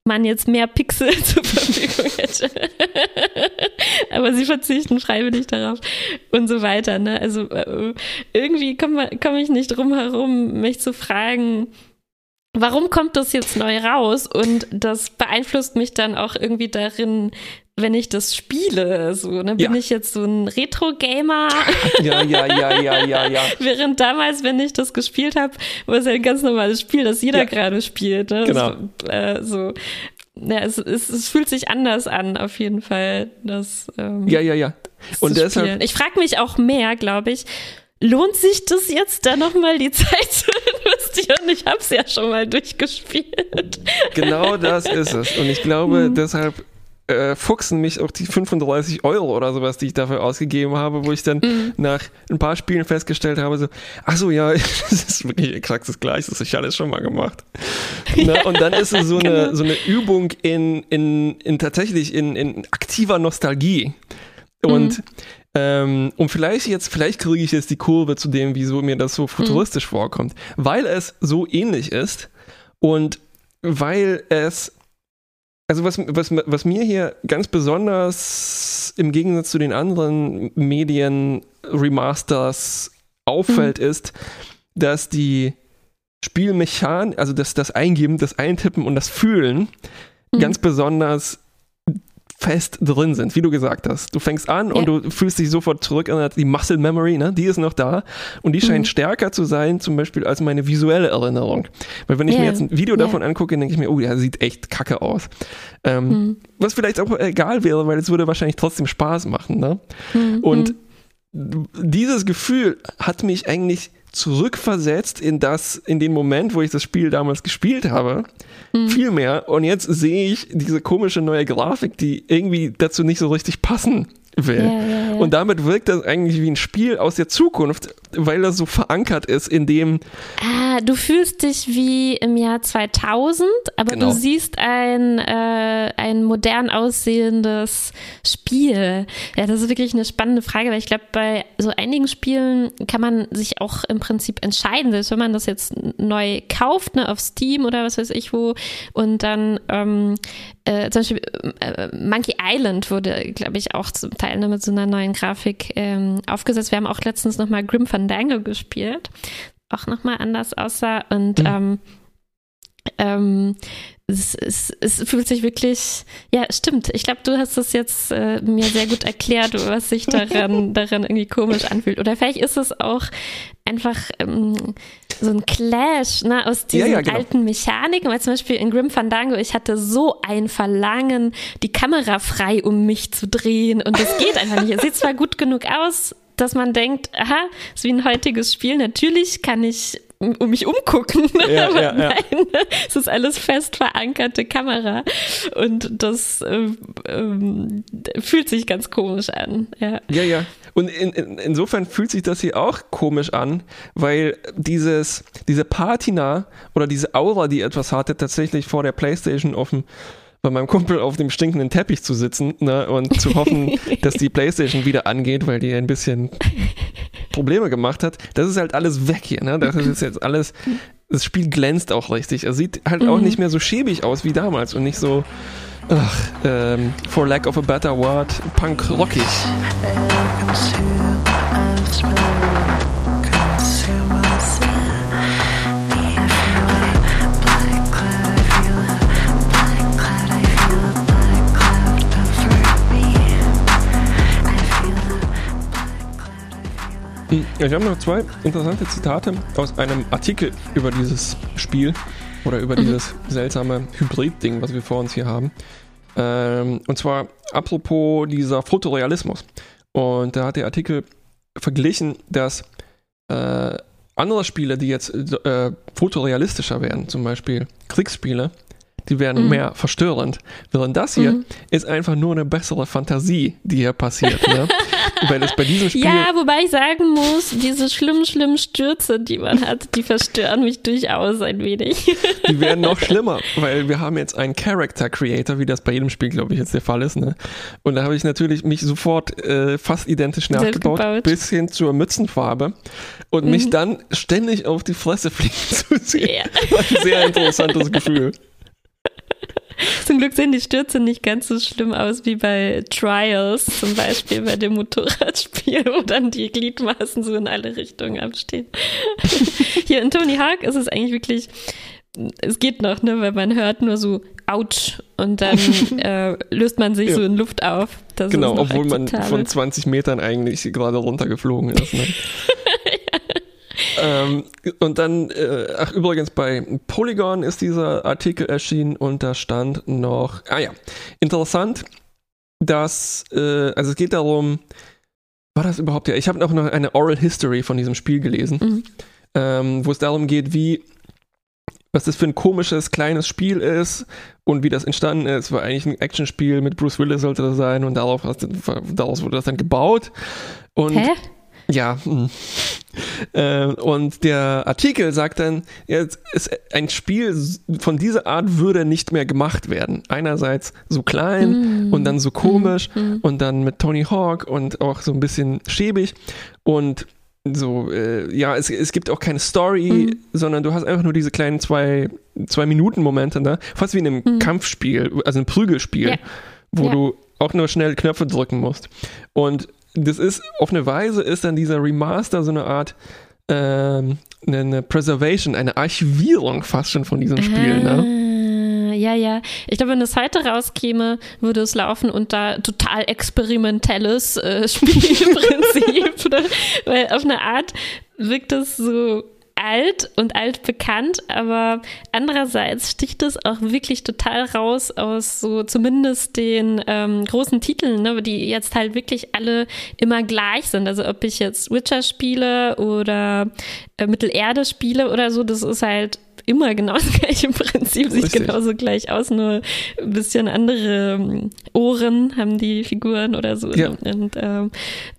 Speaker 1: man jetzt mehr Pixel zur Verfügung hätte. Aber sie verzichten freiwillig darauf und so weiter. Ne? Also äh, irgendwie komme komm ich nicht drum herum, mich zu fragen, warum kommt das jetzt neu raus? Und das beeinflusst mich dann auch irgendwie darin, wenn ich das spiele. So, ne? Bin
Speaker 2: Ja.
Speaker 1: ich jetzt so ein Retro-Gamer?
Speaker 2: Ja, ja, ja, ja, ja, ja.
Speaker 1: Während damals, wenn ich das gespielt habe, war es ja ein ganz normales Spiel, das jeder
Speaker 2: Ja.
Speaker 1: gerade spielt. Ne?
Speaker 2: Genau.
Speaker 1: Es, äh, so. Ja, es, es, es fühlt sich anders an, auf jeden Fall. Das, ähm,
Speaker 2: Ja, ja, ja. Und deshalb.
Speaker 1: Ich frage mich auch mehr, glaube ich. Lohnt sich das jetzt, da nochmal die Zeit zu investieren? Ich habe es ja schon mal durchgespielt.
Speaker 2: genau das ist es. Und ich glaube, deshalb äh, fuchsen mich auch die 35 Euro oder sowas, die ich dafür ausgegeben habe, wo ich dann nach ein paar Spielen festgestellt habe, so, ach so, ja, das ist wirklich exakt das Gleiche, das habe ich alles schon mal gemacht. Na, und dann ist es so eine,
Speaker 1: Genau.
Speaker 2: so eine Übung in, in, in tatsächlich in, in aktiver Nostalgie. Und ähm, und vielleicht jetzt, vielleicht kriege ich jetzt die Kurve zu dem, wieso mir das so futuristisch vorkommt, weil es so ähnlich ist und weil es, also was, was, was mir hier ganz besonders im Gegensatz zu den anderen Medien-Remasters auffällt, ist, dass die Spielmechanik, also das, das Eingeben, das Eintippen und das Fühlen
Speaker 1: Mhm.
Speaker 2: ganz besonders fest drin sind, wie du gesagt hast. Du fängst an und
Speaker 1: Ja.
Speaker 2: du fühlst dich sofort zurück die Muscle Memory, ne? die ist noch da und die scheint
Speaker 1: Mhm.
Speaker 2: stärker zu sein, zum Beispiel als meine visuelle Erinnerung. Weil wenn ich
Speaker 1: Ja.
Speaker 2: mir jetzt ein Video
Speaker 1: Ja.
Speaker 2: davon angucke, denke ich mir, oh, der sieht echt kacke aus. Ähm,
Speaker 1: Mhm.
Speaker 2: Was vielleicht auch egal wäre, weil es würde wahrscheinlich trotzdem Spaß machen. Ne?
Speaker 1: Mhm.
Speaker 2: Und dieses Gefühl hat mich eigentlich zurückversetzt in das, in den Moment, wo ich das Spiel damals gespielt habe.
Speaker 1: Mhm.
Speaker 2: Viel mehr. Und jetzt sehe ich diese komische neue Grafik, die irgendwie dazu nicht so richtig passen will.
Speaker 1: Ja, ja, ja.
Speaker 2: Und damit wirkt das eigentlich wie ein Spiel aus der Zukunft, weil das so verankert ist in dem,
Speaker 1: Ah, du fühlst dich wie im Jahr 2000, aber
Speaker 2: Genau.
Speaker 1: du siehst ein, äh, ein modern aussehendes Spiel. Ja, das ist wirklich eine spannende Frage, weil ich glaube, bei so einigen Spielen kann man sich auch im Prinzip entscheiden, selbst wenn man das jetzt neu kauft, ne, auf Steam oder was weiß ich wo, und dann ähm, äh, zum Beispiel äh, Monkey Island wurde, glaube ich, auch zum Teil mit so einer neuen Grafik ähm, aufgesetzt. Wir haben auch letztens nochmal Grim Fandango gespielt auch nochmal anders aussah. Und
Speaker 2: Mhm.
Speaker 1: ähm, ähm, es, es, es fühlt sich wirklich, ja, stimmt. Ich glaube, du hast es jetzt äh, mir sehr gut erklärt, was sich daran, daran irgendwie komisch anfühlt. Oder vielleicht ist es auch einfach ähm, so ein Clash ne, aus diesen
Speaker 2: Ja, ja, genau.
Speaker 1: alten Mechaniken. Weil zum Beispiel in Grim Fandango, ich hatte so ein Verlangen, die Kamera frei um mich zu drehen. Und das geht einfach nicht. Es sieht zwar gut genug aus, dass man denkt, aha, ist wie ein heutiges Spiel. Natürlich kann ich um mich umgucken.
Speaker 2: Ja, ja, ja.
Speaker 1: nein, es ist alles fest verankerte Kamera. Und das ähm, ähm, fühlt sich ganz komisch an. Ja.
Speaker 2: Ja, ja. Und in, in, insofern fühlt sich das hier auch komisch an, weil dieses, diese Patina oder diese Aura, die etwas hatte, tatsächlich vor der Playstation dem, bei meinem Kumpel auf dem stinkenden Teppich zu sitzen ne, und zu hoffen, dass die Playstation wieder angeht, weil die ein bisschen Probleme gemacht hat. Das ist halt alles weg hier. Ne? Das ist jetzt alles, das Spiel glänzt auch richtig. Es sieht halt auch
Speaker 1: Mhm.
Speaker 2: nicht mehr so schäbig aus wie damals und nicht so, ach, ähm, for lack of a better word, punk-rockig. Ich habe noch zwei interessante Zitate aus einem Artikel über dieses Spiel oder über dieses seltsame Hybrid-Ding, was wir vor uns hier haben. Ähm, und zwar apropos dieser Fotorealismus. Und da hat der Artikel verglichen, dass äh, andere Spiele, die jetzt äh, fotorealistischer werden, zum Beispiel Kriegsspiele, die werden
Speaker 1: Mhm.
Speaker 2: mehr verstörend. Während das hier
Speaker 1: Mhm.
Speaker 2: ist einfach nur eine bessere Fantasie, die hier passiert. ne? Weil es bei diesem Spiel
Speaker 1: Ja, wobei ich sagen muss, diese schlimmen, schlimmen Stürze, die man hat, die verstören mich durchaus ein wenig.
Speaker 2: Die werden noch schlimmer, weil wir haben jetzt einen Character Creator, wie das bei jedem Spiel, glaube ich, jetzt der Fall ist. Ne? Und da habe ich natürlich mich sofort äh, fast identisch nachgebaut,
Speaker 1: gebaut.
Speaker 2: bis hin zur Mützenfarbe und mich dann ständig auf die Fresse fliegen zu sehen.
Speaker 1: Ja.
Speaker 2: War ein sehr interessantes Gefühl.
Speaker 1: Zum Glück sehen die Stürze nicht ganz so schlimm aus wie bei Trials, zum Beispiel bei dem Motorradspiel, wo dann die Gliedmaßen so in alle Richtungen abstehen. Hier in Tony Hawk ist es eigentlich wirklich es geht noch, ne, weil man hört nur so Autsch und dann äh, löst man sich
Speaker 2: Ja.
Speaker 1: so in Luft auf. Das
Speaker 2: Genau, obwohl man von 20 Metern eigentlich gerade runtergeflogen ist. Ne? Ähm, und dann, äh, ach übrigens, bei Polygon ist dieser Artikel erschienen und da stand noch, ah ja, interessant, dass, äh, also es geht darum, war das überhaupt ja, ich habe noch eine Oral History von diesem Spiel gelesen,
Speaker 1: Mhm.
Speaker 2: ähm, wo es darum geht, wie was das für ein komisches kleines Spiel ist und wie das entstanden ist, war eigentlich ein Actionspiel mit Bruce Willis sollte das sein und darauf, daraus wurde das dann gebaut. Und
Speaker 1: Hä?
Speaker 2: Ja, hm. äh, und der Artikel sagt dann, es ist ein Spiel von dieser Art würde nicht mehr gemacht werden. Einerseits so klein
Speaker 1: Mm.
Speaker 2: und dann so komisch
Speaker 1: Mm.
Speaker 2: und dann mit Tony Hawk und auch so ein bisschen schäbig und so, äh, ja, es, es gibt auch keine Story,
Speaker 1: Mhm.
Speaker 2: sondern du hast einfach nur diese kleinen zwei, zwei Minuten Momente da, fast wie in einem
Speaker 1: Mhm.
Speaker 2: Kampfspiel, also ein Prügelspiel,
Speaker 1: Ja.
Speaker 2: wo
Speaker 1: Ja.
Speaker 2: du auch nur schnell Knöpfe drücken musst. Und das ist, auf eine Weise ist dann dieser Remaster so eine Art ähm, eine, eine Preservation, eine Archivierung fast schon von diesem Spiel. Ne?
Speaker 1: Ah, Ja, ja. Ich glaube, wenn es heute rauskäme, würde es laufen unter total experimentelles äh, Spielprinzip. ne? Weil auf eine Art wirkt es so alt und altbekannt, aber andererseits sticht es auch wirklich total raus aus so zumindest den ähm, großen Titeln, ne, die jetzt halt wirklich alle immer gleich sind. Also ob ich jetzt Witcher spiele oder äh, Mittelerde spiele oder so, das ist halt immer genau das gleiche Prinzip, sieht
Speaker 2: Richtig.
Speaker 1: genauso gleich aus, nur ein bisschen andere ähm, Ohren haben die Figuren oder so.
Speaker 2: Ja.
Speaker 1: Und ähm,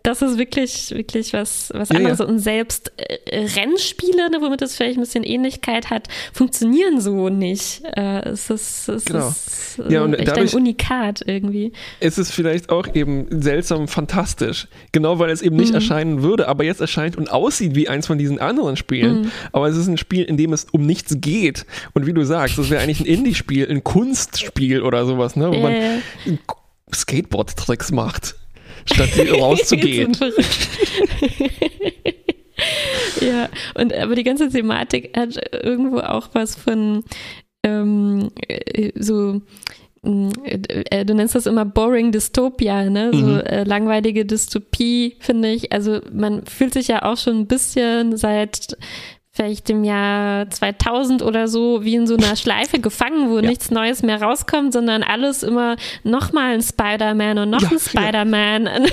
Speaker 1: das ist wirklich, wirklich was, was
Speaker 2: Ja,
Speaker 1: anderes.
Speaker 2: ja.
Speaker 1: Und selbst äh, Rennspiele, ne, womit es vielleicht ein bisschen Ähnlichkeit hat, funktionieren so nicht. Äh, es ist, es
Speaker 2: Genau.
Speaker 1: ist äh,
Speaker 2: Ja, und
Speaker 1: echt
Speaker 2: dadurch-
Speaker 1: ein Unikat irgendwie.
Speaker 2: es ist vielleicht auch eben seltsam fantastisch. Genau weil es eben nicht
Speaker 1: Mhm.
Speaker 2: erscheinen würde, aber jetzt erscheint und aussieht wie eins von diesen anderen Spielen.
Speaker 1: Mhm.
Speaker 2: Aber es ist ein Spiel, in dem es um nichts geht. Und wie du sagst, das wäre eigentlich ein Indie-Spiel, ein Kunstspiel oder sowas, ne? wo man
Speaker 1: Äh,
Speaker 2: Skateboard-Tricks macht, statt rauszugehen.
Speaker 1: Ja, und aber die ganze Thematik hat irgendwo auch was von ähm, äh, so mh, äh, du nennst das immer boring Dystopia, ne? So
Speaker 2: Mhm.
Speaker 1: äh, langweilige Dystopie, finde ich. Also man fühlt sich ja auch schon ein bisschen seit vielleicht im Jahr 2000 oder so wie in so einer Schleife gefangen, wo
Speaker 2: Ja.
Speaker 1: nichts Neues mehr rauskommt, sondern alles immer nochmal ein Spider-Man und noch
Speaker 2: Ja,
Speaker 1: ein
Speaker 2: ja.
Speaker 1: Spider-Man.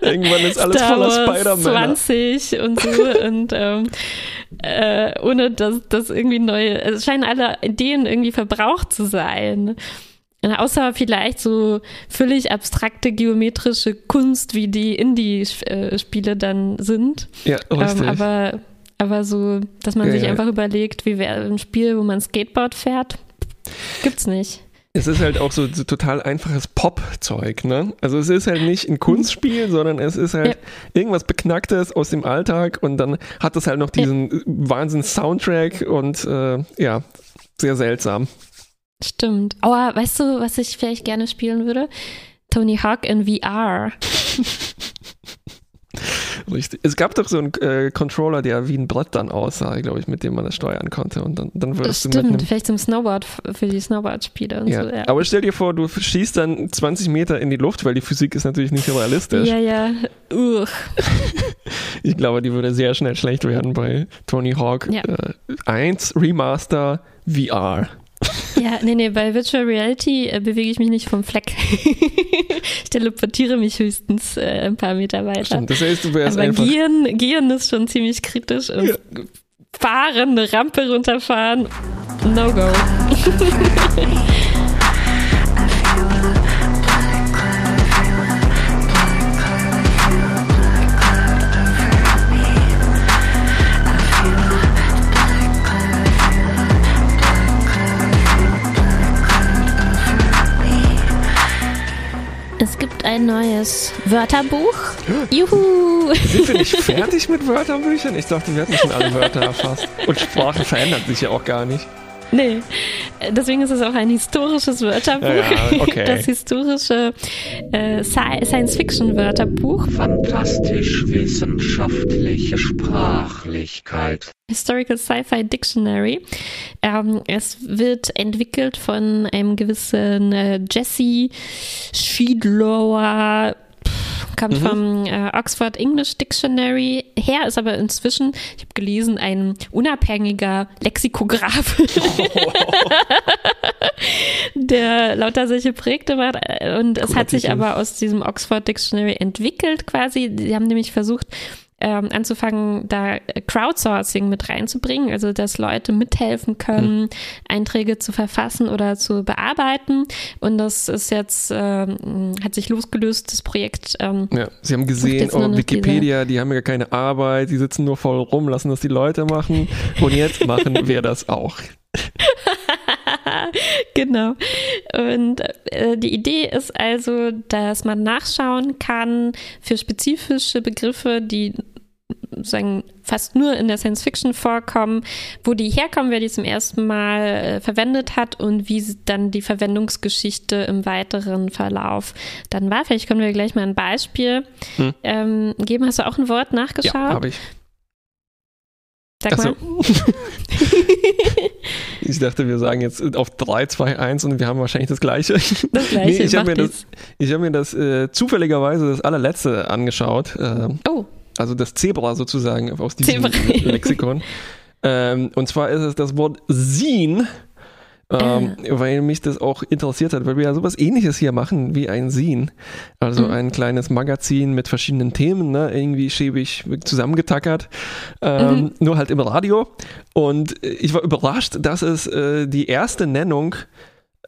Speaker 2: Irgendwann ist alles
Speaker 1: Star
Speaker 2: voller Spider-Man.
Speaker 1: 20 und so und ähm, äh, ohne dass das irgendwie neue, es scheinen alle Ideen irgendwie verbraucht zu sein. Außer vielleicht so völlig abstrakte geometrische Kunst, wie die Indie-Spiele dann sind.
Speaker 2: Ja, richtig.
Speaker 1: Ähm, aber, aber so, dass man
Speaker 2: Ja,
Speaker 1: sich
Speaker 2: ja.
Speaker 1: einfach überlegt, wie wäre ein Spiel, wo man Skateboard fährt, gibt's nicht.
Speaker 2: es ist halt auch so, so total einfaches Pop-Zeug, ne? Also es ist halt nicht ein Kunstspiel, sondern es ist halt
Speaker 1: Ja.
Speaker 2: irgendwas Beknacktes aus dem Alltag und dann hat es halt noch diesen Wahnsinns-Soundtrack und äh, ja, sehr seltsam.
Speaker 1: Stimmt. Aber weißt du, was ich vielleicht gerne spielen würde? Tony Hawk in VR.
Speaker 2: Richtig. Es gab doch so einen äh, Controller, der wie ein Brett dann aussah, glaube ich, mit dem man das steuern konnte und dann, dann würdest du mit
Speaker 1: Stimmt,
Speaker 2: einem
Speaker 1: vielleicht zum Snowboard, für die Snowboard-Spiele und
Speaker 2: ja.
Speaker 1: so. Ja.
Speaker 2: Aber stell dir vor, du schießt dann 20 Meter in die Luft, weil die Physik ist natürlich nicht realistisch.
Speaker 1: ja, ja. Uch.
Speaker 2: Ich glaube, die würde sehr schnell schlecht werden bei Tony Hawk
Speaker 1: Ja.
Speaker 2: äh, 1 Remaster VR.
Speaker 1: Ja, nee, nee, bei Virtual Reality äh, bewege ich mich nicht vom Fleck. ich teleportiere mich höchstens äh, ein paar Meter weiter.
Speaker 2: Stimmt, das heißt, du wärst
Speaker 1: Aber
Speaker 2: einfach.
Speaker 1: Gehen, Gehen ist schon ziemlich kritisch. Und
Speaker 2: Ja.
Speaker 1: Fahren, eine Rampe runterfahren, no go. ein neues Wörterbuch. Juhu!
Speaker 2: Sind wir nicht fertig mit Wörterbüchern? Ich dachte, wir hatten schon alle Wörter erfasst. Und Sprache verändert sich ja auch gar nicht.
Speaker 1: Nee, deswegen ist es auch ein historisches Wörterbuch.
Speaker 2: Ja, okay.
Speaker 1: Das historische äh, Science-Fiction-Wörterbuch.
Speaker 3: Fantastisch wissenschaftliche Sprachlichkeit.
Speaker 1: Historical Sci-Fi Dictionary. Ähm, es wird entwickelt von einem gewissen äh, Jesse Schiedlower. Kommt
Speaker 2: Mhm.
Speaker 1: vom äh, Oxford English Dictionary her, ist aber inzwischen, ich habe gelesen, ein unabhängiger Lexikograph, der lauter solche Projekte macht. Äh, Und es
Speaker 2: Cooler
Speaker 1: hat sich aber aus diesem Oxford Dictionary entwickelt quasi. Sie haben nämlich versucht, ähm, anzufangen, da Crowdsourcing mit reinzubringen, also dass Leute mithelfen können, Einträge zu verfassen oder zu bearbeiten. Und das ist jetzt, ähm, hat sich losgelöst, das Projekt. Ähm,
Speaker 2: Ja, sie haben gesehen, oh, Wikipedia, die haben ja keine Arbeit, die sitzen nur voll rum, lassen das die Leute machen. Und jetzt machen wir das auch.
Speaker 1: genau. Und äh, die Idee ist also, dass man nachschauen kann für spezifische Begriffe, die sagen, fast nur in der Science Fiction vorkommen, wo die herkommen, wer die zum ersten Mal äh, verwendet hat und wie dann die Verwendungsgeschichte im weiteren Verlauf dann war. Vielleicht können wir gleich mal ein Beispiel
Speaker 2: Hm.
Speaker 1: ähm, geben. Hast du auch ein Wort nachgeschaut?
Speaker 2: Ja, habe ich.
Speaker 1: Sag
Speaker 2: Achso.
Speaker 1: mal.
Speaker 2: Ich dachte, wir sagen jetzt auf 3, 2, 1 und wir haben wahrscheinlich das gleiche.
Speaker 1: Das gleiche.
Speaker 2: ich habe mir das, ich hab mir das äh, zufälligerweise das allerletzte angeschaut. Äh,
Speaker 1: Oh,
Speaker 2: also das Zebra sozusagen aus diesem
Speaker 1: Zebra.
Speaker 2: Lexikon. ähm, und zwar ist es das Wort Sin, ähm, weil mich das auch interessiert hat, weil wir ja sowas ähnliches hier machen wie ein Sin. Also
Speaker 1: Mhm.
Speaker 2: ein kleines Magazin mit verschiedenen Themen, ne? irgendwie schäbig zusammengetackert, ähm,
Speaker 1: Mhm.
Speaker 2: nur halt im Radio. Und äh, ich war überrascht, dass es äh, die erste Nennung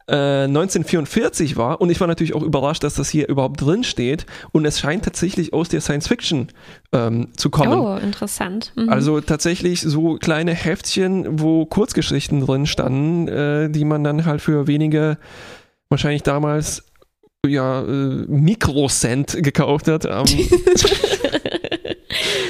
Speaker 2: äh, 1944 war und ich war natürlich auch überrascht, dass das hier überhaupt drin steht und es scheint tatsächlich aus der Science Fiction ähm, zu kommen.
Speaker 1: oh, interessant. Mhm.
Speaker 2: Also tatsächlich so kleine Heftchen, wo Kurzgeschichten drin standen, äh, die man dann halt für wenige, wahrscheinlich damals, ja, äh, Mikrocent gekauft hat. Ähm,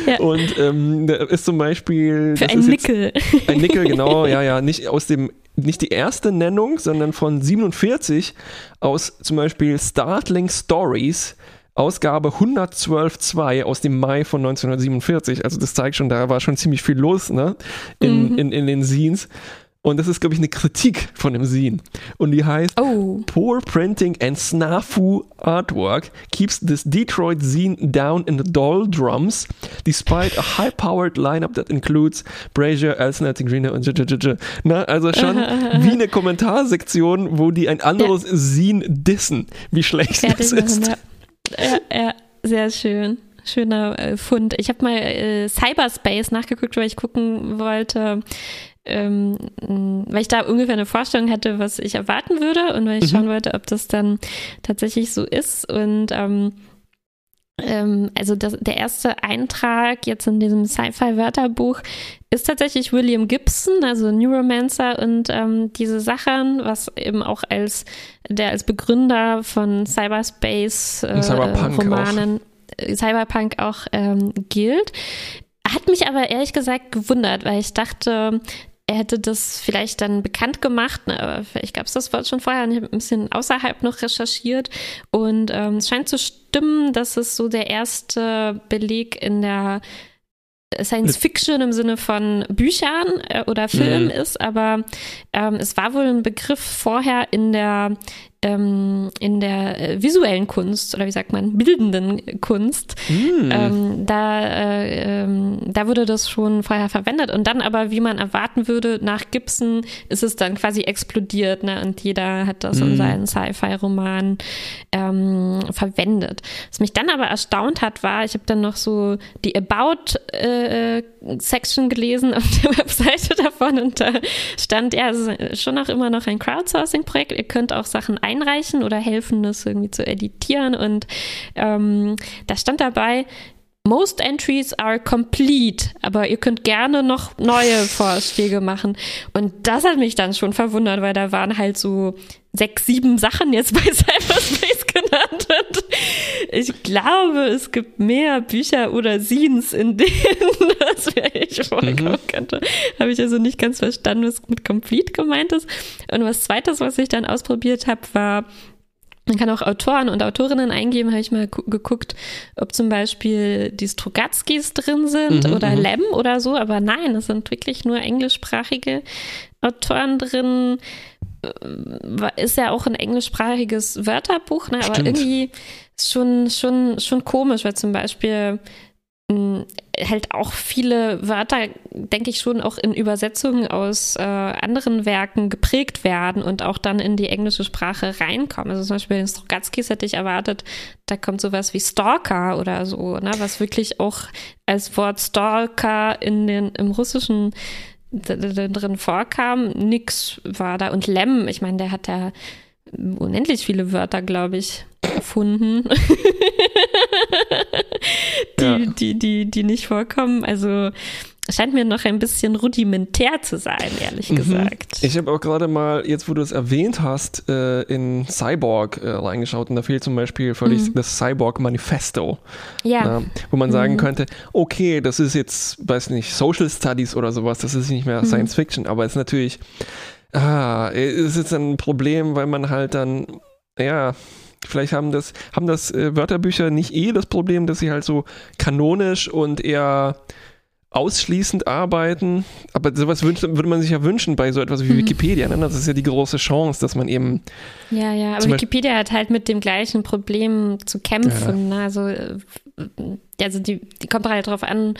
Speaker 1: Ja.
Speaker 2: Und ähm, da ist zum Beispiel
Speaker 1: Für
Speaker 2: das
Speaker 1: ein
Speaker 2: ist jetzt
Speaker 1: Nickel.
Speaker 2: ein Nickel, genau, ja, ja, nicht aus dem, nicht die erste Nennung, sondern von 47 aus zum Beispiel Startling Stories, Ausgabe 112.2 aus dem Mai von 1947. Also das zeigt schon, da war schon ziemlich viel los, ne, in,
Speaker 1: Mhm.
Speaker 2: in, in den Scenes. Und das ist, glaube ich, eine Kritik von dem Scene. Und die heißt,
Speaker 1: Oh,
Speaker 2: Poor printing and snafu artwork keeps this Detroit scene down in the doldrums, despite a high-powered lineup that includes Brazier, Elsner, Greener und. Na, also schon wie eine Kommentarsektion, wo die ein anderes Scene dissen, wie schlecht
Speaker 1: fertig
Speaker 2: das
Speaker 1: machen,
Speaker 2: ist.
Speaker 1: ja. ja. Ja, sehr schön. Schöner äh, Fund. Ich habe mal äh, Cyberspace nachgeguckt, weil ich gucken wollte, ähm, weil ich da ungefähr eine Vorstellung hatte, was ich erwarten würde und weil ich
Speaker 2: Mhm.
Speaker 1: schauen wollte, ob das dann tatsächlich so ist. Und ähm, ähm, also das, der erste Eintrag jetzt in diesem Sci-Fi-Wörterbuch ist tatsächlich William Gibson, also Neuromancer und ähm, diese Sachen, was eben auch als der als Begründer von Cyberspace äh,
Speaker 2: Cyberpunk
Speaker 1: Romanen äh, Cyberpunk auch ähm, gilt. Hat mich aber ehrlich gesagt gewundert, weil ich dachte, er hätte das vielleicht dann bekannt gemacht, ne, aber vielleicht gab es das Wort schon vorher und ich habe ein bisschen außerhalb noch recherchiert und ähm, es scheint zu stimmen, dass es so der erste Beleg in der Science Fiction im Sinne von Büchern äh, oder Filmen
Speaker 2: Mhm.
Speaker 1: ist, aber ähm, es war wohl ein Begriff vorher in der ähm, in der äh, visuellen Kunst oder wie sagt man bildenden Kunst.
Speaker 2: Hm.
Speaker 1: Ähm, da, äh, ähm, da wurde das schon vorher verwendet und dann aber, wie man erwarten würde, nach Gibson ist es dann quasi explodiert ne? und jeder hat das in
Speaker 2: Mhm.
Speaker 1: seinen Sci-Fi-Romanen ähm, verwendet. Was mich dann aber erstaunt hat, war, ich habe dann noch so die About-Section gelesen auf der Webseite davon und da stand, ja, es ist schon auch immer noch ein Crowdsourcing-Projekt. Ihr könnt auch Sachen einreichen oder helfen, das irgendwie zu editieren. Und ähm, da stand dabei, Most entries are complete, aber ihr könnt gerne noch neue Vorschläge machen. Und das hat mich dann schon verwundert, weil da waren halt so sechs, sieben Sachen jetzt bei Cyberspace genannt. Und ich glaube, es gibt mehr Bücher oder Scenes, in denen das wirklich vorkommen mhm. könnte. Habe ich also nicht ganz verstanden, was mit Complete gemeint ist. Und was zweites, was ich dann ausprobiert habe, war man kann auch Autoren und Autorinnen eingeben, habe ich mal geguckt, ob zum Beispiel die Strugatskis drin sind mhm, oder mhm. Lem oder so, aber nein, es sind wirklich nur englischsprachige Autoren drin. Äh, ist ja auch ein englischsprachiges Wörterbuch, ne? aber irgendwie ist schon, schon, schon komisch, weil zum Beispiel halt auch viele Wörter, denke ich schon, auch in Übersetzungen aus äh, anderen Werken geprägt werden und auch dann in die englische Sprache reinkommen. Also zum Beispiel in Strogatskis hätte ich erwartet, da kommt sowas wie Stalker oder so, ne, was wirklich auch als Wort Stalker in den, im Russischen drin vorkam. Nix war da. Und Lem, ich meine, der hat ja unendlich viele Wörter, glaube ich, erfunden, die, ja. die, die, die nicht vorkommen. Also scheint mir noch ein bisschen rudimentär zu sein, ehrlich mhm. gesagt.
Speaker 2: Ich habe auch gerade mal, jetzt wo du es erwähnt hast, äh, in Cyborg äh, reingeschaut und da fehlt zum Beispiel völlig mhm. das Cyborg Manifesto. Ja. Äh, wo man sagen mhm. könnte, okay, das ist jetzt, weiß nicht, Social Studies oder sowas, das ist nicht mehr mhm. Science Fiction, aber es ist natürlich, ah, ist jetzt ein Problem, weil man halt dann, ja, Vielleicht haben das, haben das äh, Wörterbücher nicht eh das Problem, dass sie halt so kanonisch und eher ausschließend arbeiten. Aber sowas wünscht, würde man sich ja wünschen bei so etwas wie mhm. Wikipedia. Ne? Das ist ja die große Chance, dass man eben.
Speaker 1: Ja, ja, aber Wikipedia hat halt mit dem gleichen Problem zu kämpfen. Ja. Ne? Also, äh, also die, die kommt halt darauf an,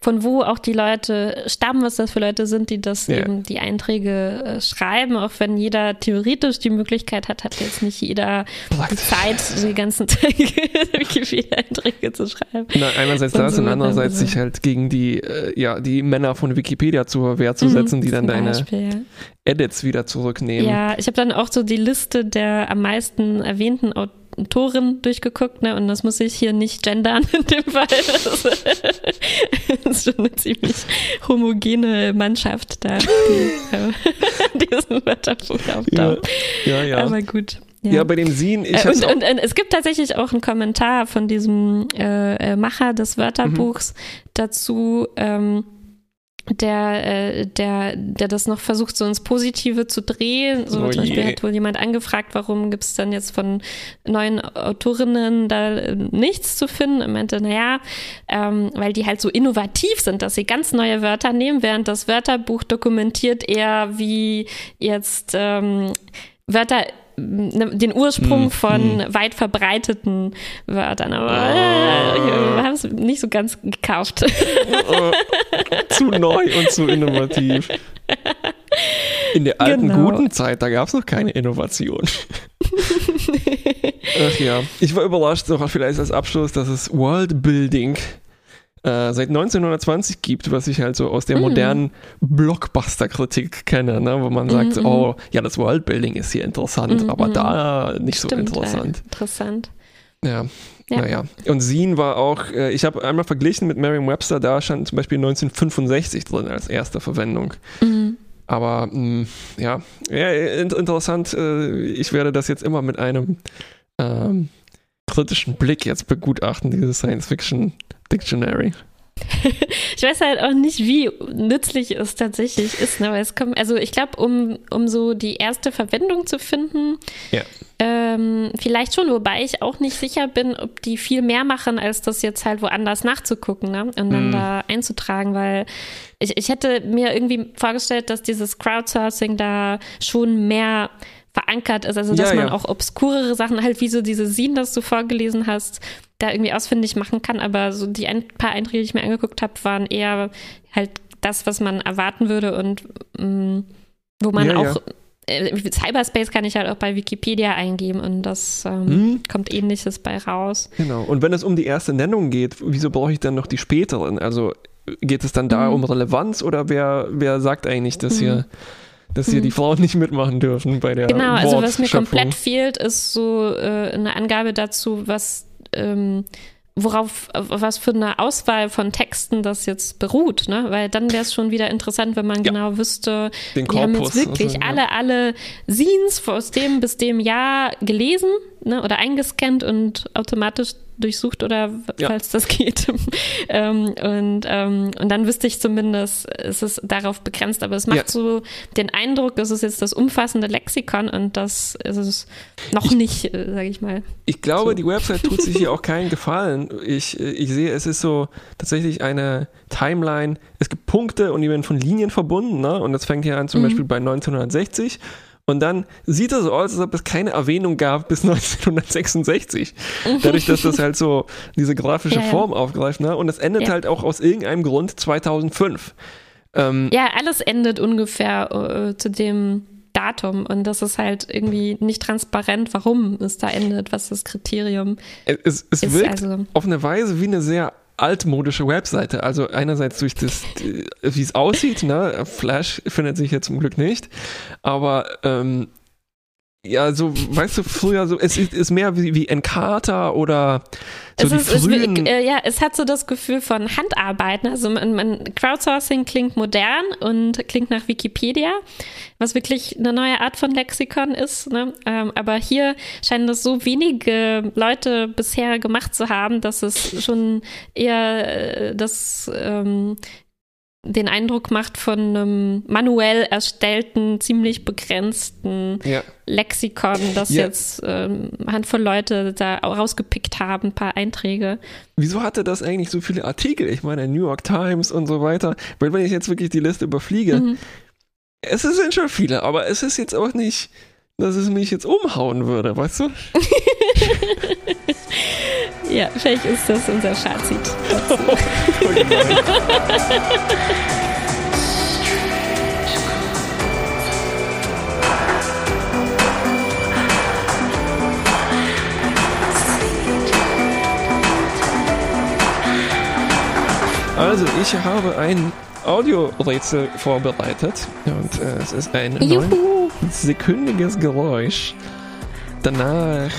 Speaker 1: von wo auch die Leute stammen, was das für Leute sind, die das ja. eben die Einträge äh, schreiben, auch wenn jeder theoretisch die Möglichkeit hat, hat jetzt nicht jeder die Zeit, die ganzen Wikipedia-Einträge zu schreiben.
Speaker 2: Na, einerseits und das so und andererseits also. sich halt gegen die, äh, ja, die Männer von Wikipedia zur Wehr zu mhm, setzen, die dann deine Beispiel, ja. Edits wieder zurücknehmen.
Speaker 1: Ja, ich habe dann auch so die Liste der am meisten erwähnten Autoren Torin durchgeguckt, ne? Und das muss ich hier nicht gendern in dem Fall. Das ist schon eine ziemlich homogene Mannschaft da, die äh, diesen Wörterbuch auftaucht. Ja, ja, ja. Aber gut.
Speaker 2: Ja. ja, bei dem Sien.
Speaker 1: Ich äh, und, und, und, es gibt tatsächlich auch einen Kommentar von diesem äh, äh Macher des Wörterbuchs mhm. dazu. Ähm, der, äh, der, der das noch versucht, so ins Positive zu drehen. So oh zum Beispiel hat wohl jemand angefragt, warum gibt es dann jetzt von neuen Autorinnen da äh, nichts zu finden. Er meinte, naja, ähm, weil die halt so innovativ sind, dass sie ganz neue Wörter nehmen, während das Wörterbuch dokumentiert eher wie jetzt ähm, Wörter den Ursprung hm, von hm. weit verbreiteten Wörtern. Aber äh, wir haben es nicht so ganz gekauft.
Speaker 2: Oh, zu neu und zu innovativ. In der alten genau. guten Zeit, da gab es noch keine Innovation. Ach ja, ich war überrascht, noch vielleicht als Abschluss, dass es Worldbuilding äh, seit 1920 gibt, was ich halt so aus der mhm. modernen Blockbuster-Kritik kenne, ne? wo man sagt, mhm. oh, ja, das Worldbuilding ist hier interessant, mhm. aber da nicht Stimmt, so interessant.
Speaker 1: Ja, interessant.
Speaker 2: Ja, ja. Naja. Und Scene war auch, äh, ich habe einmal verglichen mit Merriam-Webster, da stand zum Beispiel 1965 drin als erste Verwendung. Mhm. Aber mh, mm, ja, ja, interessant. Äh, ich werde das jetzt immer mit einem ähm, kritischen Blick jetzt begutachten, dieses Science-Fiction Dictionary.
Speaker 1: ich weiß halt auch nicht, wie nützlich es tatsächlich ist, ne? weil es kommt, also ich glaube, um, um so die erste Verwendung zu finden, ja. ähm, vielleicht schon, wobei ich auch nicht sicher bin, ob die viel mehr machen, als das jetzt halt woanders nachzugucken ne? und dann mm. da einzutragen, weil ich, ich hätte mir irgendwie vorgestellt, dass dieses Crowdsourcing da schon mehr verankert ist, also dass ja, man auch obskurere Sachen, halt wie so diese Scene, das du vorgelesen hast, da irgendwie ausfindig machen kann. Aber so die ein paar Einträge, die ich mir angeguckt habe, waren eher halt das, was man erwarten würde und mh, mm, wo man ja, auch äh, Cyberspace kann ich halt auch bei Wikipedia eingeben und das ähm, hm. kommt ähnliches bei raus.
Speaker 2: Genau. Und wenn es um die erste Nennung geht, wieso brauche ich dann noch die späteren? Also geht es dann da hm. um Relevanz oder wer, wer sagt eigentlich, dass hm. hier dass hier hm. die Frauen nicht mitmachen dürfen bei der
Speaker 1: Genau, also was mir komplett fehlt, ist so äh, eine Angabe dazu, was ähm, worauf, was für eine Auswahl von Texten das jetzt beruht, ne? Weil dann wäre es schon wieder interessant, wenn man ja. genau wüsste, Den die Korpus, haben jetzt wirklich also, alle, alle Scenes aus dem bis dem Jahr gelesen ne, oder eingescannt und automatisch durchsucht oder
Speaker 2: Ja.
Speaker 1: falls das geht. ähm, und, ähm, und dann wüsste ich zumindest, es ist darauf begrenzt, aber es macht
Speaker 2: Ja.
Speaker 1: so den Eindruck, das ist jetzt das umfassende Lexikon und das ist es noch
Speaker 2: Ich-
Speaker 1: nicht, äh, sage ich mal.
Speaker 2: Ich glaube,
Speaker 1: So.
Speaker 2: die Website tut sich hier auch keinen Gefallen. Ich, äh, ich sehe, es ist so tatsächlich eine Timeline. Es gibt Punkte und die werden von Linien verbunden. Ne? Und das fängt hier an zum
Speaker 1: Mhm.
Speaker 2: Beispiel bei 1960. Und dann sieht es so aus, als ob es keine Erwähnung gab bis 1966. Dadurch, dass das halt so diese grafische
Speaker 1: Ja.
Speaker 2: Form aufgreift. Ne? Und es endet
Speaker 1: Ja.
Speaker 2: halt auch aus irgendeinem Grund 2005. Ähm,
Speaker 1: Ja, alles endet ungefähr äh, zu dem Datum und das ist halt irgendwie nicht transparent, warum es da endet, was das Kriterium
Speaker 2: es, es
Speaker 1: ist.
Speaker 2: wirkt
Speaker 1: Also,
Speaker 2: auf eine Weise wie eine sehr altmodische Webseite. Also einerseits durch das, die- wie es aussieht, ne? Flash findet sich hier zum Glück nicht. Aber ähm, ja, so, weißt du, früher so, es ist, ist mehr wie, wie Encarta oder so
Speaker 1: es,
Speaker 2: die
Speaker 1: ist, es,
Speaker 2: frühen.
Speaker 1: äh, ja, es hat so das Gefühl von Handarbeiten. Also man, man, Crowdsourcing klingt modern und klingt nach Wikipedia, was wirklich eine neue Art von Lexikon ist. Ne? Ähm, aber hier scheinen das so wenige Leute bisher gemacht zu haben, dass es schon eher äh, das ähm, den Eindruck macht von einem manuell erstellten, ziemlich begrenzten
Speaker 2: ja.
Speaker 1: Lexikon, das
Speaker 2: Ja.
Speaker 1: jetzt ähm, eine Handvoll Leute da rausgepickt haben, ein paar Einträge.
Speaker 2: Wieso hatte das eigentlich so viele Artikel? Ich meine, New York Times und so weiter. Weil wenn ich jetzt wirklich die Liste überfliege,
Speaker 1: Mhm.
Speaker 2: es sind schon viele, aber es ist jetzt auch nicht, dass es mich jetzt umhauen würde, weißt du?
Speaker 1: Ja, vielleicht ist das unser Fazit.
Speaker 2: Also, ich habe ein Audiorätsel vorbereitet und äh, es ist ein
Speaker 1: Juhu!
Speaker 2: sekündiges Geräusch. Danach,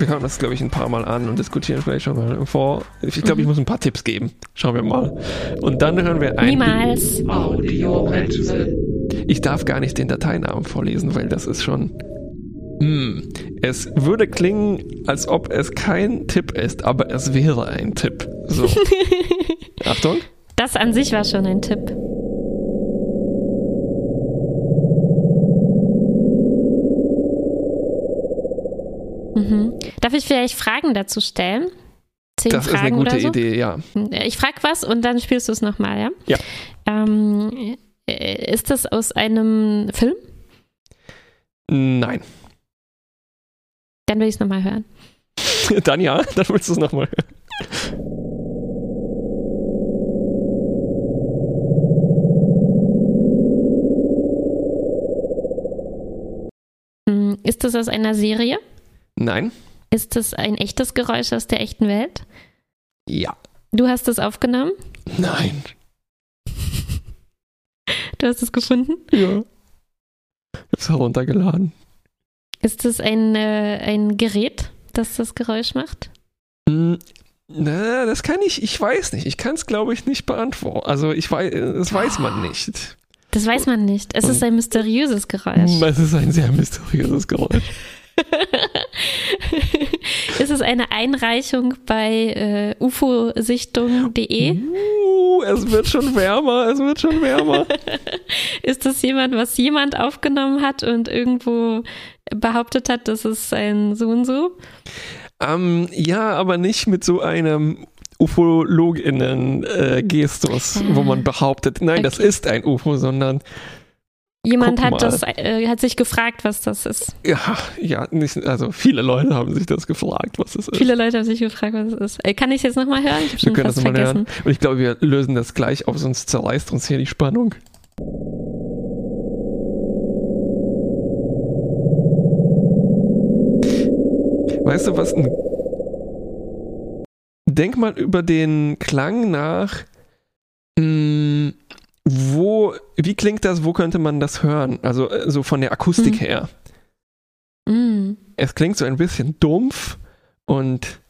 Speaker 2: wir hören das, glaube ich, ein paar Mal an und diskutieren vielleicht schon mal vor. Ich glaube, ich muss ein paar Tipps geben. Schauen wir mal. Und dann hören wir ein.
Speaker 1: Niemals.
Speaker 3: Audiorätsel.
Speaker 2: Ich darf gar nicht den Dateinamen vorlesen, weil das ist schon. Hm. Es würde klingen, als ob es kein Tipp ist, aber es wäre ein Tipp. So. Achtung.
Speaker 1: Das an sich war schon ein Tipp. Mhm. Darf ich vielleicht Fragen dazu stellen? Zehn
Speaker 2: Das ist
Speaker 1: Fragen
Speaker 2: eine gute
Speaker 1: so?
Speaker 2: Idee, ja.
Speaker 1: Ich frage was und dann spielst du es nochmal, ja?
Speaker 2: Ja.
Speaker 1: Ähm, äh, ist das aus einem Film?
Speaker 2: Nein.
Speaker 1: Dann will ich es nochmal hören.
Speaker 2: Dann ja, dann willst du es nochmal hören.
Speaker 1: Hm, Ist das aus einer Serie?
Speaker 2: Nein.
Speaker 1: Ist das ein echtes Geräusch aus der echten Welt?
Speaker 2: Ja.
Speaker 1: Du hast es aufgenommen?
Speaker 2: Nein.
Speaker 1: Du hast es gefunden?
Speaker 2: Ja. Ich hab's heruntergeladen.
Speaker 1: Ist es ein, äh, ein Gerät, das das Geräusch macht?
Speaker 2: Hm, Na, das kann ich, ich weiß nicht. Ich kann es, glaube ich, nicht beantworten. Also ich weiß, das weiß man nicht.
Speaker 1: Das weiß man nicht. Es ist ein mysteriöses Geräusch.
Speaker 2: Es ist ein sehr mysteriöses Geräusch.
Speaker 1: ist es eine Einreichung bei äh, ufosichtung.de?
Speaker 2: Uh, es wird schon wärmer, es wird schon wärmer.
Speaker 1: Ist das jemand, was jemand aufgenommen hat und irgendwo behauptet hat, das ist ein so und so?
Speaker 2: ähm, ja, aber nicht mit so einem UFOloginnen-Gestus, wo man behauptet, nein, das
Speaker 1: Okay.
Speaker 2: ist ein UFO, sondern
Speaker 1: Jemand hat das, äh, hat sich gefragt, was das ist.
Speaker 2: ja, ja, nicht, also viele Leute haben sich das gefragt, was es ist.
Speaker 1: Viele Leute haben sich gefragt, was es ist. Äh, kann ich es jetzt nochmal hören? Ich
Speaker 2: wir können das mal
Speaker 1: vergessen.
Speaker 2: hören. Und ich glaube, wir lösen das gleich auf, sonst zerreißt uns hier die Spannung. Weißt du, was ein. Denk mal über den Klang nach. Mh, wo, wie klingt das, wo könnte man das hören? Also äh, so von der Akustik
Speaker 1: Hm.
Speaker 2: her.
Speaker 1: Mm.
Speaker 2: Es klingt so ein bisschen dumpf und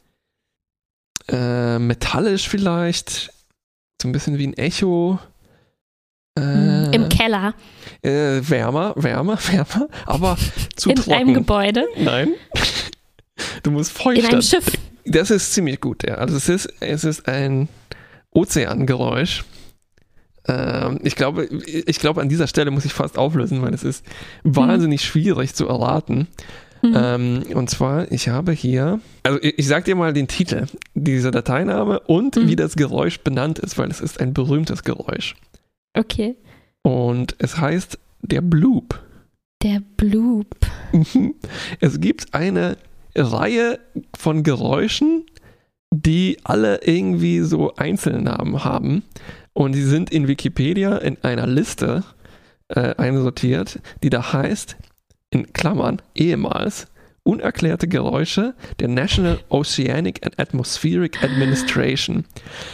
Speaker 2: äh, metallisch vielleicht. So ein bisschen wie ein Echo. Äh,
Speaker 1: Im Keller,
Speaker 2: äh, wärmer, wärmer, wärmer, aber zu
Speaker 1: in
Speaker 2: trocken.
Speaker 1: einem Gebäude.
Speaker 2: Nein. Du musst feucht.
Speaker 1: In einem Schiff.
Speaker 2: Das ist ziemlich gut, ja. Also es ist, es ist ein Ozeangeräusch. Ähm, ich glaube, ich glaube, an dieser Stelle muss ich fast auflösen, weil es ist wahnsinnig schwierig zu erraten.
Speaker 1: Mhm.
Speaker 2: Ähm, und zwar, ich habe hier, also ich, ich sag dir mal den Titel dieser Dateiname und
Speaker 1: Mhm.
Speaker 2: wie das Geräusch benannt ist, weil es ist ein berühmtes Geräusch.
Speaker 1: Okay.
Speaker 2: Und es heißt der Bloop.
Speaker 1: Der Bloop.
Speaker 2: Es gibt eine Reihe von Geräuschen, die alle irgendwie so Einzelnamen haben. Und die sind in Wikipedia in einer Liste äh, einsortiert, die da heißt, in Klammern, ehemals, unerklärte Geräusche der National Oceanic and Atmospheric Administration.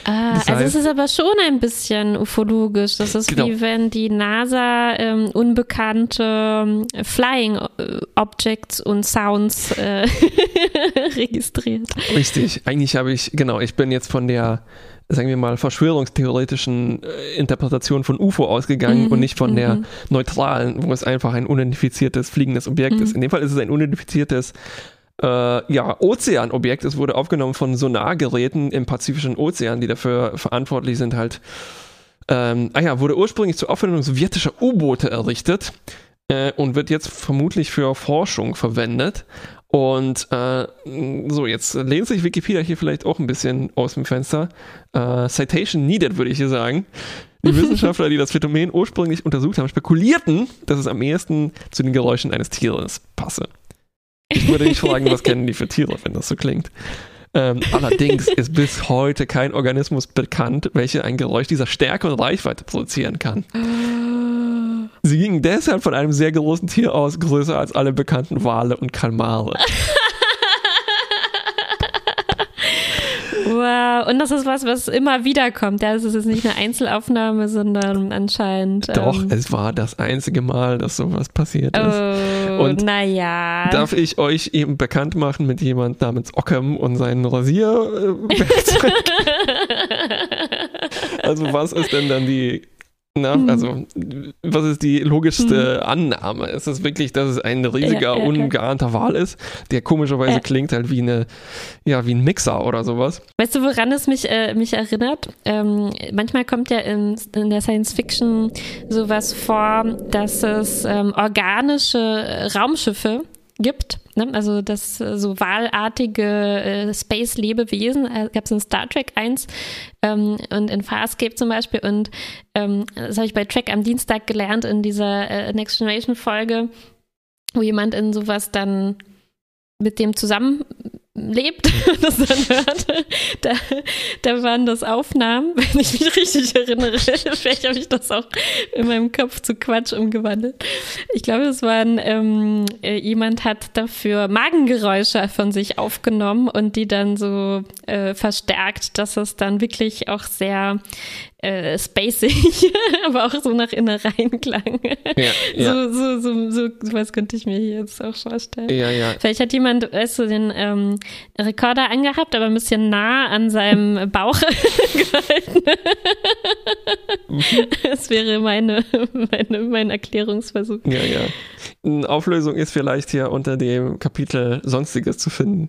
Speaker 1: Ah,
Speaker 2: Das
Speaker 1: also
Speaker 2: heißt-
Speaker 1: es ist aber schon ein bisschen ufologisch. Das ist
Speaker 2: Genau.
Speaker 1: wie wenn die NASA ähm, unbekannte ähm, Flying äh, Objects und Sounds äh, registriert.
Speaker 2: Richtig, eigentlich habe ich, genau, ich bin jetzt von der, sagen wir mal, verschwörungstheoretischen äh, Interpretation von UFO ausgegangen
Speaker 1: Mhm,
Speaker 2: und nicht von der
Speaker 1: mhm.
Speaker 2: neutralen, wo es einfach ein unidentifiziertes fliegendes Objekt
Speaker 1: Mhm.
Speaker 2: ist. In dem Fall ist es ein unidentifiziertes äh, ja, Ozeanobjekt. Es wurde aufgenommen von Sonargeräten im Pazifischen Ozean, die dafür verantwortlich sind, halt. Ähm, ah ja, wurde ursprünglich zur Aufwendung sowjetischer U-Boote errichtet äh, und wird jetzt vermutlich für Forschung verwendet. Und äh, so, jetzt lehnt sich Wikipedia hier vielleicht auch ein bisschen aus dem Fenster. Äh, Citation needed, würde ich hier sagen. Die Wissenschaftler, die das Phänomen ursprünglich untersucht haben, spekulierten, dass es am ehesten zu den Geräuschen eines Tieres passe. Ich würde nicht fragen, was kennen die für Tiere, wenn das so klingt. Ähm, allerdings ist bis heute kein Organismus bekannt, welcher ein Geräusch dieser Stärke und Reichweite produzieren kann. Sie gingen deshalb von einem sehr großen Tier aus, größer als alle bekannten Wale und Kalmare.
Speaker 1: Wow, und das ist was, was immer wieder kommt. Ja, es ist jetzt nicht eine Einzelaufnahme, sondern anscheinend.
Speaker 2: Doch,
Speaker 1: ähm,
Speaker 2: es war das einzige Mal, dass sowas passiert ist.
Speaker 1: Oh,
Speaker 2: Und
Speaker 1: naja.
Speaker 2: Darf ich euch eben bekannt machen mit jemand namens Ockham und seinen Rasierwerkzeug? also was ist denn dann die, na,
Speaker 1: Mhm.
Speaker 2: also was ist die logischste Annahme? Ist es wirklich, dass es ein riesiger,
Speaker 1: Ja, ja,
Speaker 2: ungeahnter Wal ist, der komischerweise
Speaker 1: Ja.
Speaker 2: klingt halt wie eine, ja, wie ein Mixer oder sowas?
Speaker 1: Weißt du, woran es mich, äh, mich erinnert? Ähm, manchmal kommt ja in, in der Science Fiction sowas vor, dass es ähm, organische Raumschiffe gibt. Ne? Also dass äh, so wahlartige äh, Space-Lebewesen, äh, gab es in Star Trek 1 ähm, und in Farscape zum Beispiel. Und ähm, das habe ich bei Trek am Dienstag gelernt in dieser äh, Next Generation Folge, wo jemand in sowas dann mit dem zusammenlebt und das dann hört. Da, da waren das Aufnahmen, wenn ich mich richtig erinnere. Vielleicht habe ich das auch in meinem Kopf zu Quatsch umgewandelt. Ich glaube, es waren, ähm, äh, jemand hat dafür Magengeräusche von sich aufgenommen und die dann so äh, verstärkt, dass es dann wirklich auch sehr äh, spacig, aber auch so nach Innereien klang.
Speaker 2: Ja, ja,
Speaker 1: So, so, so, so, was könnte ich mir hier jetzt auch vorstellen.
Speaker 2: ja, ja.
Speaker 1: Vielleicht hat jemand, weißt du, den ähm, Rekorder angehabt, aber ein bisschen nah an seinem Bauch gehalten. das wäre meine, meine, mein Erklärungsversuch.
Speaker 2: Ja, ja. Eine Auflösung ist vielleicht hier unter dem Kapitel Sonstiges zu finden,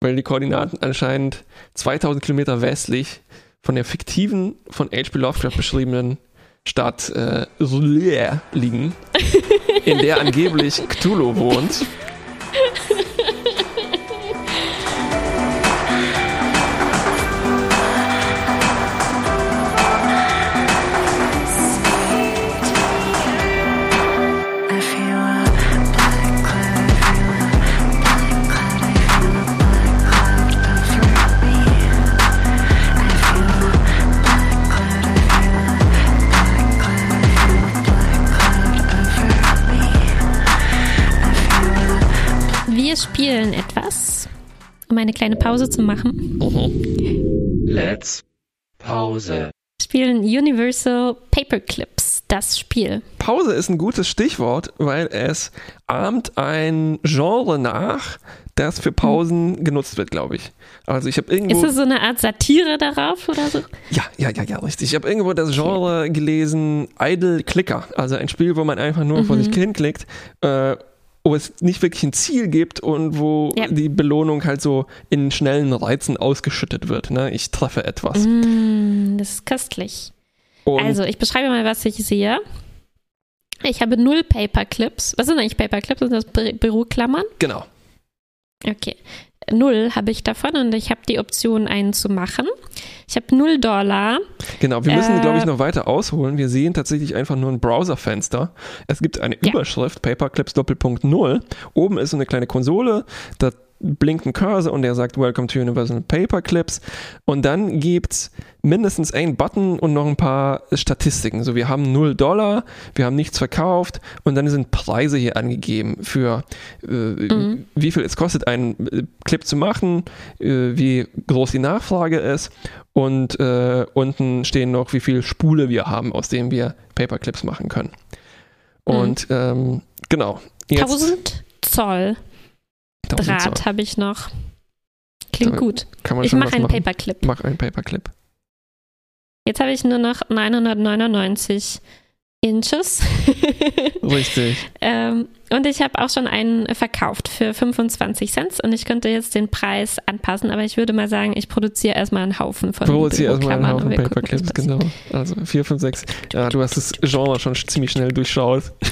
Speaker 2: weil die Koordinaten anscheinend 2000 Kilometer westlich von der fiktiven, von H.P. Lovecraft beschriebenen Stadt äh, liegen, in der angeblich Cthulhu wohnt.
Speaker 1: spielen etwas, um eine kleine Pause zu machen.
Speaker 3: Let's Pause.
Speaker 1: Spielen Universal Paperclips, das Spiel.
Speaker 2: Pause ist ein gutes Stichwort, weil es ahmt ein Genre nach, das für Pausen genutzt wird, glaube ich. Also ich habe irgendwo...
Speaker 1: Ist es so eine Art Satire darauf oder so?
Speaker 2: Ja, ja, ja, ja, richtig. Ich habe irgendwo das Genre gelesen, Idle Clicker. Also ein Spiel, wo man einfach nur vor sich hinklickt. Äh, wo es nicht wirklich ein Ziel gibt und wo
Speaker 1: Ja.
Speaker 2: die Belohnung halt so in schnellen Reizen ausgeschüttet wird. Ne? Ich treffe etwas.
Speaker 1: Mm, das ist köstlich.
Speaker 2: Und
Speaker 1: Also, ich beschreibe mal, was ich sehe. Ich habe null Paperclips. Was sind eigentlich Paperclips? Sind das Bü- Büroklammern?
Speaker 2: genau.
Speaker 1: Okay. Null habe ich davon und ich habe die Option, einen zu machen. Ich habe null Dollar.
Speaker 2: Genau, wir müssen,
Speaker 1: Äh,
Speaker 2: glaube ich, noch weiter ausholen. Wir sehen tatsächlich einfach nur ein Browserfenster. Es gibt eine
Speaker 1: Ja.
Speaker 2: Überschrift, Paperclips Doppelpunkt Null. Oben ist so eine kleine Konsole, da blinkt ein Cursor und der sagt Welcome to Universal Paperclips. Und dann gibt's mindestens einen Button und noch ein paar Statistiken. So, wir haben 0 Dollar, wir haben nichts verkauft und dann sind Preise hier angegeben für äh, wie viel es kostet, einen äh, Clip zu machen, äh, wie groß die Nachfrage ist und äh, unten stehen noch, wie viel Spule wir haben, aus denen wir Paperclips machen können. Und ähm, genau. Jetzt
Speaker 1: 1000 Zoll
Speaker 2: 1000 Zoll.
Speaker 1: Draht habe ich noch. Klingt
Speaker 2: Da
Speaker 1: gut.
Speaker 2: Kann man
Speaker 1: Ich mache einen
Speaker 2: machen.
Speaker 1: Paperclip.
Speaker 2: Mach einen Paperclip.
Speaker 1: Jetzt habe ich nur noch 999 Inches.
Speaker 2: Richtig.
Speaker 1: ähm, und ich habe auch schon einen verkauft für 25 Cent und ich könnte jetzt den Preis anpassen, aber ich würde mal sagen, ich produziere erstmal einen Haufen von
Speaker 2: Produziere erstmal einen
Speaker 1: und
Speaker 2: Haufen Paperclips, genau. Also 4, 5, 6. Ja, du hast das Genre schon ziemlich schnell durchschaut.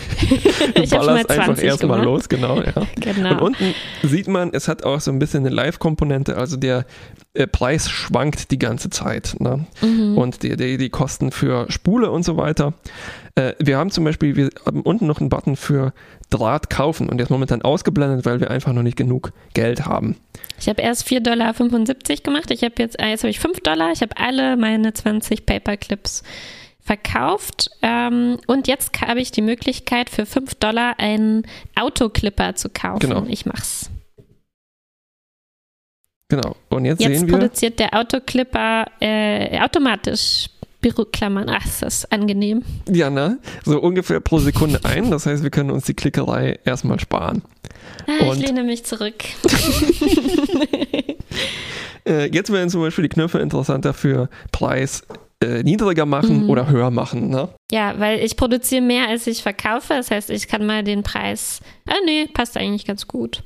Speaker 2: Du
Speaker 1: Ich habe schon mal
Speaker 2: ballerst einfach
Speaker 1: 20
Speaker 2: erstmal los, genau, ja. Und
Speaker 1: Genau.
Speaker 2: unten sieht man, es hat auch so ein bisschen eine Live-Komponente, also der äh, Preis schwankt die ganze Zeit. Ne?
Speaker 1: Mhm.
Speaker 2: Und die, die, die Kosten für Spule und so weiter. Äh, wir haben zum Beispiel, wir haben unten noch einen Button für Draht kaufen und der ist momentan ausgeblendet, weil wir einfach noch nicht genug Geld haben.
Speaker 1: Ich habe erst 4,75 Dollar gemacht. Ich habe jetzt, äh, jetzt habe ich 5 Dollar. Ich habe alle meine 20 Paperclips verkauft. Ähm, und jetzt habe ich die Möglichkeit, für 5 Dollar einen Autoclipper zu kaufen.
Speaker 2: Genau.
Speaker 1: Ich mach's.
Speaker 2: Genau. Und jetzt,
Speaker 1: Jetzt
Speaker 2: sehen wir,
Speaker 1: produziert der Autoclipper äh, automatisch Büroklammern. Ach, ist das angenehm.
Speaker 2: ja, ne? so ungefähr pro Sekunde ein. Das heißt, wir können uns die Klickerei erstmal sparen.
Speaker 1: Ah,
Speaker 2: Und-
Speaker 1: ich lehne mich zurück.
Speaker 2: Äh, jetzt werden zum Beispiel die Knöpfe interessanter für Preis äh, niedriger machen
Speaker 1: Mhm.
Speaker 2: oder höher machen. Ne?
Speaker 1: Ja, weil ich produziere mehr, als ich verkaufe. Das heißt, ich kann mal den Preis. Ah, nee, passt eigentlich ganz gut.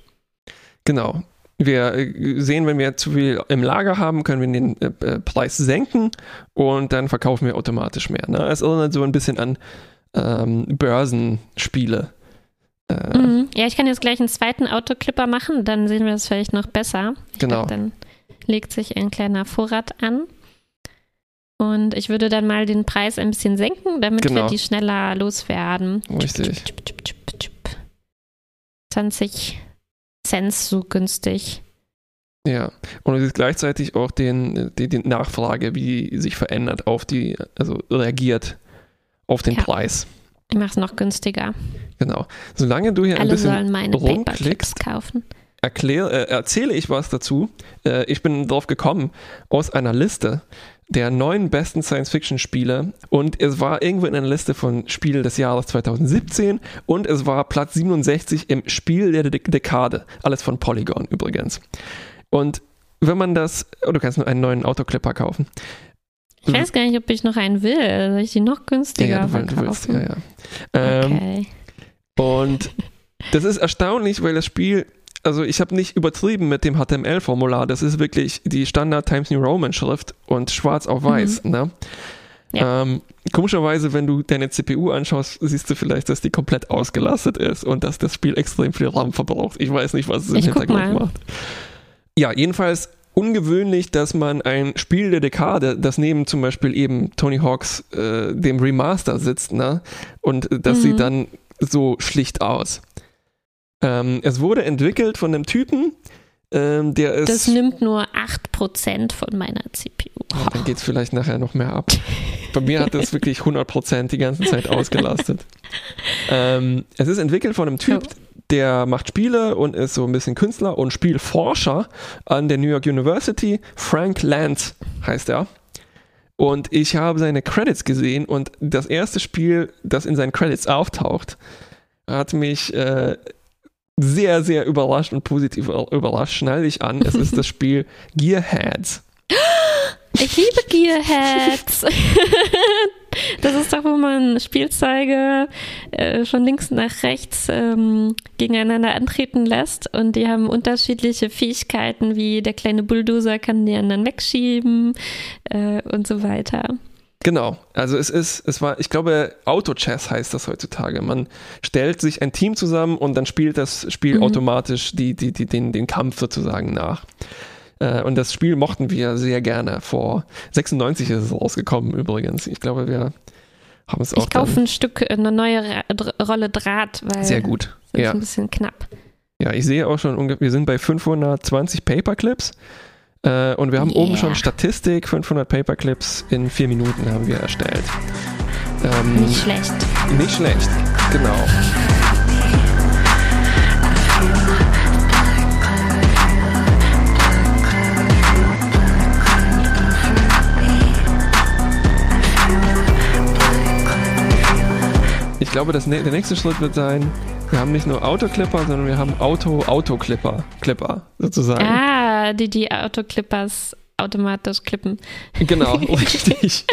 Speaker 2: Genau. Wir äh, sehen, wenn wir zu viel im Lager haben, können wir den äh, äh, Preis senken und dann verkaufen wir automatisch mehr. Ne? Es erinnert so ein bisschen an ähm, Börsenspiele. Äh,
Speaker 1: Mhm. Ja, ich kann jetzt gleich einen zweiten Autoclipper machen, dann sehen wir das vielleicht noch besser. Ich
Speaker 2: Genau.
Speaker 1: glaub, dann legt sich ein kleiner Vorrat an. Und ich würde dann mal den Preis ein bisschen senken, damit
Speaker 2: Genau.
Speaker 1: wir die schneller loswerden.
Speaker 2: Richtig.
Speaker 1: 20 Cent so günstig.
Speaker 2: Ja. Und es ist gleichzeitig auch den, die, die Nachfrage, wie sich verändert auf die, also reagiert auf den
Speaker 1: Ja.
Speaker 2: Preis.
Speaker 1: Ich mache es noch günstiger.
Speaker 2: Genau. Solange du hier ein
Speaker 1: Alle
Speaker 2: bisschen
Speaker 1: sollen meine
Speaker 2: rumklickst,
Speaker 1: kaufen.
Speaker 2: erklär, äh, erzähle ich was dazu. Äh, ich bin drauf gekommen aus einer Liste der neun besten Science-Fiction-Spiele und es war irgendwo in einer Liste von Spiel des Jahres 2017 und es war Platz 67 im Spiel der De Dekade. Alles von Polygon übrigens. Und wenn man das, oh, du kannst nur einen neuen Autoclipper kaufen.
Speaker 1: Ich weiß gar nicht, ob ich noch einen will. Soll ich die noch günstiger
Speaker 2: ja, du, will- du willst, ja, ja. Ähm,
Speaker 1: Okay.
Speaker 2: Und das ist erstaunlich, weil das Spiel, also ich habe nicht übertrieben mit dem HTML-Formular. Das ist wirklich die Standard Times New Roman Schrift und schwarz auf weiß. Ne?
Speaker 1: Ja.
Speaker 2: Ähm, komischerweise, wenn du deine CPU anschaust, siehst du vielleicht, dass die komplett ausgelastet ist und dass das Spiel extrem viel RAM verbraucht. Ich weiß nicht, was es im
Speaker 1: Ich
Speaker 2: Hintergrund macht. Ja, jedenfalls ungewöhnlich, dass man ein Spiel der Dekade, das neben zum Beispiel eben Tony Hawks äh, dem Remaster sitzt, ne? Und das
Speaker 1: Mhm.
Speaker 2: sieht dann so schlicht aus. Ähm, es wurde entwickelt von einem Typen, ähm, der ist.
Speaker 1: Das nimmt nur 8% von meiner CPU.
Speaker 2: Ja, dann geht es vielleicht nachher noch mehr ab. Bei mir hat das wirklich 100% die ganze Zeit ausgelastet. ähm, es ist entwickelt von einem Typ, der macht Spiele und ist so ein bisschen Künstler und Spielforscher an der New York University. Frank Lance heißt er. Und ich habe seine Credits gesehen und das erste Spiel, das in seinen Credits auftaucht, hat mich äh, sehr, sehr überrascht und positiv überrascht. Schnall dich an. Es ist das Spiel Gearheads.
Speaker 1: Ich liebe Gearheads. Das ist doch, wo man Spielzeuge äh, von links nach rechts ähm, gegeneinander antreten lässt und die haben unterschiedliche Fähigkeiten, wie der kleine Bulldozer kann die anderen wegschieben äh, und so weiter.
Speaker 2: Genau, also es ist, es war, ich glaube, Auto-Chess heißt das heutzutage. Man stellt sich ein Team zusammen und dann spielt das Spiel
Speaker 1: Mhm.
Speaker 2: automatisch die, die, die, den, den Kampf sozusagen nach. Äh, Und das Spiel mochten wir sehr gerne. Vor 96 ist es rausgekommen übrigens. Ich glaube, wir haben es auch
Speaker 1: Ich kaufe ein Stück, eine neue Rolle Draht, weil
Speaker 2: sehr gut.
Speaker 1: das ist
Speaker 2: Ja.
Speaker 1: ein bisschen knapp.
Speaker 2: ja, ich sehe auch schon, wir sind bei 520 Paperclips. Äh, und wir haben oben
Speaker 1: Yeah.
Speaker 2: schon Statistik, 500 Paperclips in vier Minuten haben wir erstellt. Ähm,
Speaker 1: Nicht schlecht.
Speaker 2: Nicht schlecht, genau. Ich glaube, das, der nächste Schritt wird sein, wir haben nicht nur Autoclipper, sondern wir haben Auto-Autoclipper, Clipper sozusagen.
Speaker 1: Ah, die die Autoclippers automatisch klippen.
Speaker 2: Genau, richtig.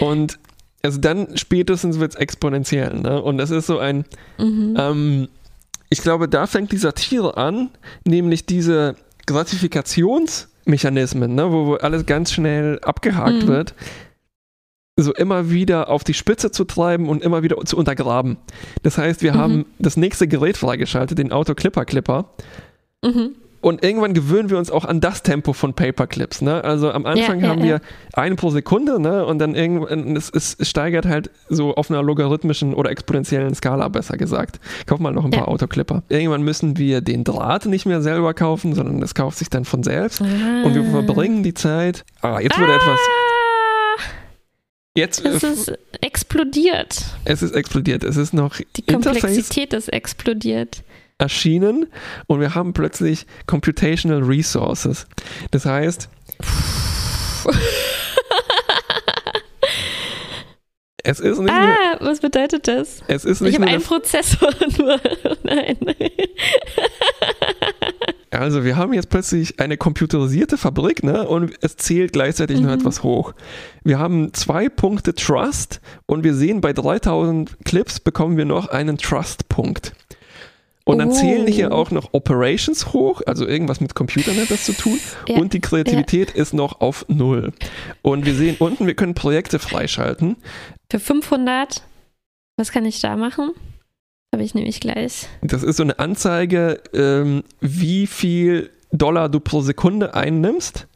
Speaker 2: Und also dann spätestens wird es exponentiell. Ne? Und das ist so ein,
Speaker 1: Mhm.
Speaker 2: ähm, ich glaube, da fängt die Satire an, nämlich diese Gratifikationsmechanismen, ne? wo, wo alles ganz schnell abgehakt
Speaker 1: Mhm.
Speaker 2: wird, so immer wieder auf die Spitze zu treiben und immer wieder zu untergraben. Das heißt, wir
Speaker 1: Mhm.
Speaker 2: haben das nächste Gerät freigeschaltet, den Auto-Clipper-Clipper.
Speaker 1: Mhm.
Speaker 2: Und irgendwann gewöhnen wir uns auch an das Tempo von Paperclips. Ne? Also am Anfang
Speaker 1: Ja, ja,
Speaker 2: haben
Speaker 1: ja.
Speaker 2: wir eine pro Sekunde ne? und dann irgendwann, es, es, es steigert halt so auf einer logarithmischen oder exponentiellen Skala, besser gesagt. Kauf mal noch ein paar. Autoclipper. Irgendwann müssen wir den Draht nicht mehr selber kaufen, sondern das kauft sich dann von selbst. Und wir
Speaker 1: Ah.
Speaker 2: verbringen die Zeit. Ah, jetzt wurde etwas. Jetzt,
Speaker 1: Es
Speaker 2: äh,
Speaker 1: ist explodiert.
Speaker 2: es ist explodiert. Es ist noch
Speaker 1: Die
Speaker 2: Interface
Speaker 1: Komplexität ist explodiert.
Speaker 2: erschienen und wir haben plötzlich Computational Resources. Das heißt, es ist nicht mehr,
Speaker 1: Ah, was bedeutet das?
Speaker 2: es ist
Speaker 1: Ich
Speaker 2: nicht
Speaker 1: habe
Speaker 2: nur
Speaker 1: einen Prozessor nur. Nein.
Speaker 2: Also wir haben jetzt plötzlich eine computerisierte Fabrik, ne, und es zählt gleichzeitig noch
Speaker 1: Mhm.
Speaker 2: etwas hoch. Wir haben zwei Punkte Trust und wir sehen bei 3000 Clips bekommen wir noch einen Trust-Punkt. Und dann
Speaker 1: Oh.
Speaker 2: zählen hier auch noch Operations hoch, also irgendwas mit Computern hat das zu tun.
Speaker 1: Ja,
Speaker 2: Und die Kreativität ist noch auf Null. Und wir sehen unten, wir können Projekte freischalten.
Speaker 1: Für 500, was kann ich da machen? Habe ich nämlich gleich.
Speaker 2: Das ist so eine Anzeige, ähm, wie viel Dollar du pro Sekunde einnimmst.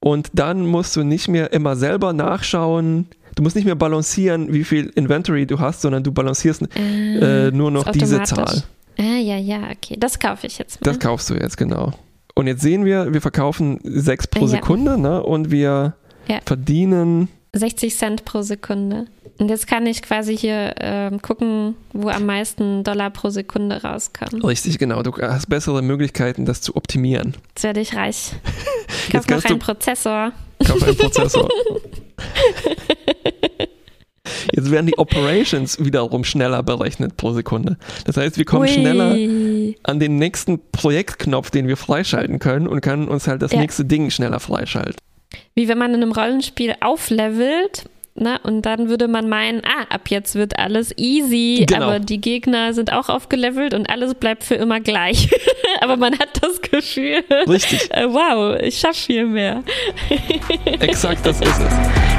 Speaker 2: Und dann musst du nicht mehr immer selber nachschauen. Du musst nicht mehr balancieren, wie viel Inventory du hast, sondern du balancierst äh, nur noch diese. Zahl.
Speaker 1: Ah, ja, ja, okay. Das kaufe ich jetzt mal.
Speaker 2: Das kaufst du jetzt, genau. Und jetzt sehen wir, wir verkaufen sechs pro
Speaker 1: Ja.
Speaker 2: Sekunde ne? und wir
Speaker 1: Ja.
Speaker 2: verdienen
Speaker 1: 60 Cent pro Sekunde. Und jetzt kann ich quasi hier ähm, gucken, wo am meisten Dollar pro Sekunde rauskommen.
Speaker 2: richtig genau. Du hast bessere Möglichkeiten, das zu optimieren.
Speaker 1: Jetzt werde ich reich. Ich
Speaker 2: Jetzt
Speaker 1: kaufe noch einen Prozessor.
Speaker 2: Kauf einen Prozessor. Jetzt werden die Operations wiederum schneller berechnet pro Sekunde. Das heißt, wir kommen
Speaker 1: Ui.
Speaker 2: schneller an den nächsten Projektknopf, den wir freischalten können und können uns halt das
Speaker 1: Ja.
Speaker 2: nächste Ding schneller freischalten.
Speaker 1: Wie wenn man in einem Rollenspiel auflevelt. Na, und dann würde man meinen, ah, ab jetzt wird alles easy,
Speaker 2: Genau.
Speaker 1: aber die Gegner sind auch aufgelevelt und alles bleibt für immer gleich. aber man hat das Gefühl,
Speaker 2: Richtig,
Speaker 1: äh, wow, ich schaffe viel mehr.
Speaker 2: exakt das ist es.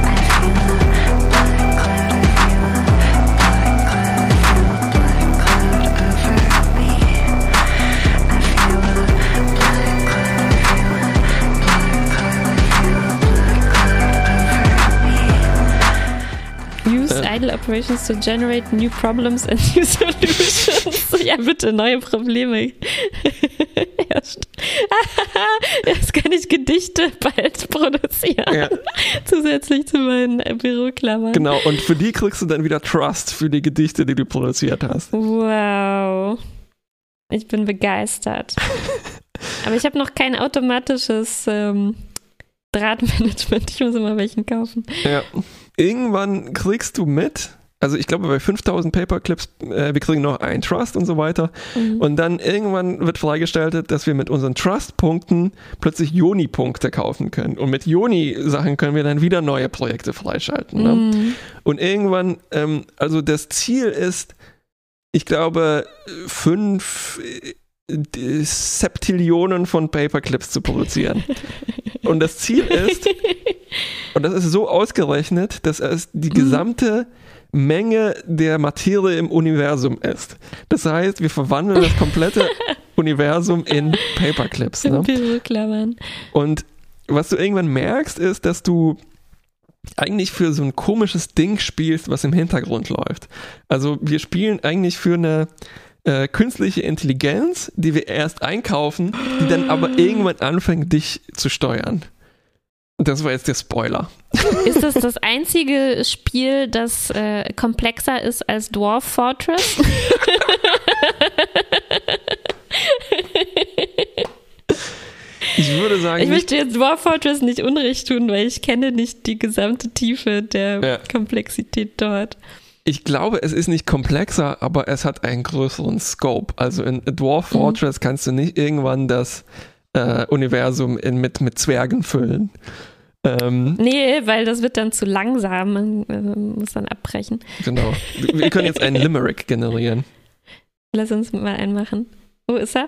Speaker 1: Idle operations to generate new problems and new solutions. ja, bitte, neue Probleme. Jetzt kann ich Gedichte bald produzieren.
Speaker 2: Ja,
Speaker 1: Zusätzlich zu meinen äh, Büroklammern.
Speaker 2: genau, und für die kriegst du dann wieder Trust für die Gedichte, die du produziert hast.
Speaker 1: Wow. Ich bin begeistert. Aber ich habe noch kein automatisches ähm, Drahtmanagement. Ich muss immer welchen kaufen.
Speaker 2: Ja. Irgendwann kriegst du mit, Also ich glaube bei 5000 Paperclips, äh, wir kriegen noch einen Trust und so weiter.
Speaker 1: Mhm.
Speaker 2: Und dann irgendwann wird freigestellt, dass wir mit unseren Trust-Punkten plötzlich Joni-Punkte kaufen können. Und mit Joni-Sachen können wir dann wieder neue Projekte freischalten. Ne?
Speaker 1: Mhm.
Speaker 2: Und irgendwann, ähm, also das Ziel ist, ich glaube, fünf äh, Septillionen von Paperclips zu produzieren. Und das Ziel ist, und das ist so ausgerechnet, dass es die gesamte Menge der Materie im Universum ist. Das heißt, wir verwandeln das komplette Universum in Paperclips. Ne?
Speaker 1: Büroklammern.
Speaker 2: Und was du irgendwann merkst, ist, dass du eigentlich für so ein komisches Ding spielst, was im Hintergrund läuft. Also wir spielen eigentlich für eine äh, künstliche Intelligenz, die wir erst einkaufen, die dann aber irgendwann anfängt, dich zu steuern. Das war jetzt der Spoiler.
Speaker 1: Ist das das einzige Spiel, das äh, komplexer ist als Dwarf Fortress?
Speaker 2: Ich würde sagen,
Speaker 1: Ich möchte jetzt Dwarf Fortress nicht unrecht tun, weil ich kenne nicht die gesamte Tiefe der
Speaker 2: Ja.
Speaker 1: Komplexität dort.
Speaker 2: ich glaube, es ist nicht komplexer, aber es hat einen größeren Scope. Also in Dwarf Fortress kannst du nicht irgendwann das äh, Universum in, mit, mit Zwergen füllen. Ähm,
Speaker 1: Nee, weil das wird dann zu langsam. Man äh, muss dann abbrechen.
Speaker 2: genau. Wir können jetzt einen Limerick generieren.
Speaker 1: Lass uns mal einen machen. Wo ist er?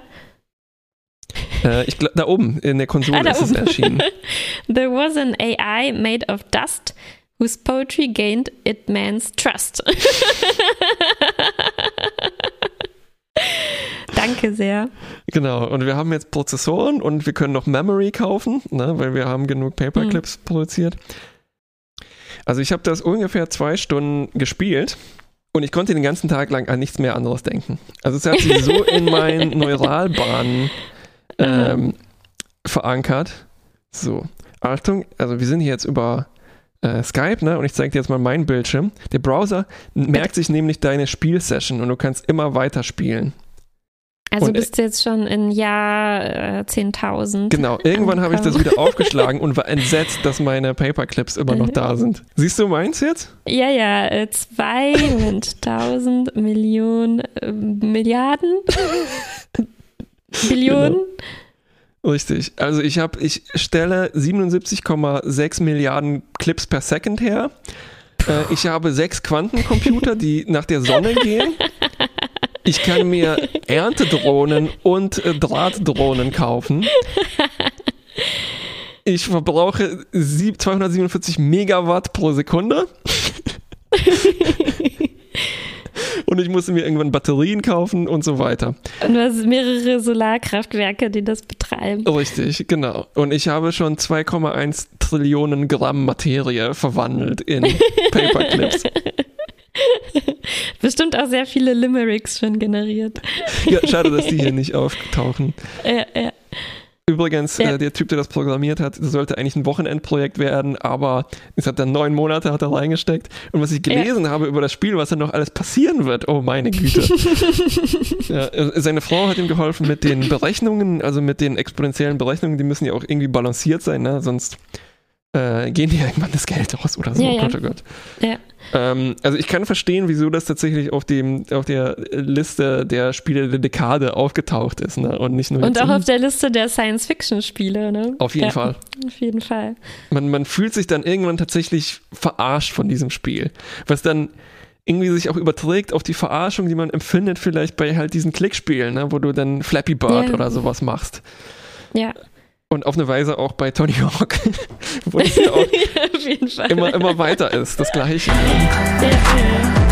Speaker 2: Äh, ich glaub, da oben in der Konsole
Speaker 1: Ah,
Speaker 2: ist es
Speaker 1: oben.
Speaker 2: erschienen.
Speaker 1: There was an AI made of dust whose poetry gained it man's trust. Danke sehr.
Speaker 2: Genau. Und wir haben jetzt Prozessoren und wir können noch Memory kaufen, ne, weil wir haben genug Paperclips produziert. Also ich habe das ungefähr zwei Stunden gespielt und ich konnte den ganzen Tag lang an nichts mehr anderes denken. Also es hat sich so in meinen Neuralbahnen ähm, verankert. So, Achtung, also wir sind hier jetzt über äh, Skype, ne? Und ich zeige dir jetzt mal meinen Bildschirm. Der Browser merkt sich nämlich deine Spielsession und du kannst immer weiter spielen.
Speaker 1: Also
Speaker 2: Und, äh,
Speaker 1: bist du jetzt schon in Jahr äh, 10.000.
Speaker 2: Genau, irgendwann habe ich das wieder aufgeschlagen und war entsetzt, dass meine Paperclips immer noch da sind. Siehst du meins jetzt?
Speaker 1: Ja, ja, äh, zwei, Moment, 1000 Millionen, äh, Milliarden, Billionen.
Speaker 2: Richtig. Also ich habe, ich stelle 77,6 Milliarden Clips per Second her. Äh, ich habe sechs Quantencomputer, die nach der Sonne gehen. Ich kann mir Erntedrohnen und äh, Drahtdrohnen kaufen. Ich verbrauche sieb- 247 Megawatt pro Sekunde. und ich musste mir irgendwann Batterien kaufen und so weiter.
Speaker 1: Und du hast mehrere Solarkraftwerke, die das betreiben.
Speaker 2: Richtig, genau. Und ich habe schon 2,1 Trillionen Gramm Materie verwandelt in Paperclips.
Speaker 1: Bestimmt auch sehr viele Limericks schon generiert.
Speaker 2: Ja, schade, dass die hier nicht auftauchen.
Speaker 1: Ja, ja.
Speaker 2: Übrigens,
Speaker 1: Ja.
Speaker 2: äh, der Typ, der das programmiert hat, das sollte eigentlich ein Wochenendprojekt werden, aber es hat dann neun Monate hat er reingesteckt. Und was ich gelesen habe über das Spiel, was dann noch alles passieren wird, oh meine Güte. ja, äh, seine Frau hat ihm geholfen mit den Berechnungen, also mit den exponentiellen Berechnungen, die müssen ja auch irgendwie balanciert sein, ne? sonst äh, gehen die irgendwann das Geld aus oder so.
Speaker 1: Ja,
Speaker 2: oh
Speaker 1: ja.
Speaker 2: Gott, oh Gott.
Speaker 1: Ja.
Speaker 2: Ähm, also ich kann verstehen, wieso das tatsächlich auf, dem, auf der Liste der Spiele der Dekade aufgetaucht ist ne? und nicht nur
Speaker 1: Und auch auf der Liste der Science-Fiction-Spiele, ne?
Speaker 2: Auf jeden
Speaker 1: ja,
Speaker 2: Fall.
Speaker 1: Auf jeden Fall.
Speaker 2: Man, man fühlt sich dann irgendwann tatsächlich verarscht von diesem Spiel. Was dann irgendwie sich auch überträgt auf die Verarschung, die man empfindet, vielleicht bei halt diesen Klickspielen, ne, wo du dann Flappy Bird
Speaker 1: Ja.
Speaker 2: oder sowas machst.
Speaker 1: Ja.
Speaker 2: Und auf eine Weise auch bei Tony Hawk, wo es ja auch
Speaker 1: Fall.
Speaker 2: immer, immer weiter ist, das Gleiche.
Speaker 1: Ja, ja.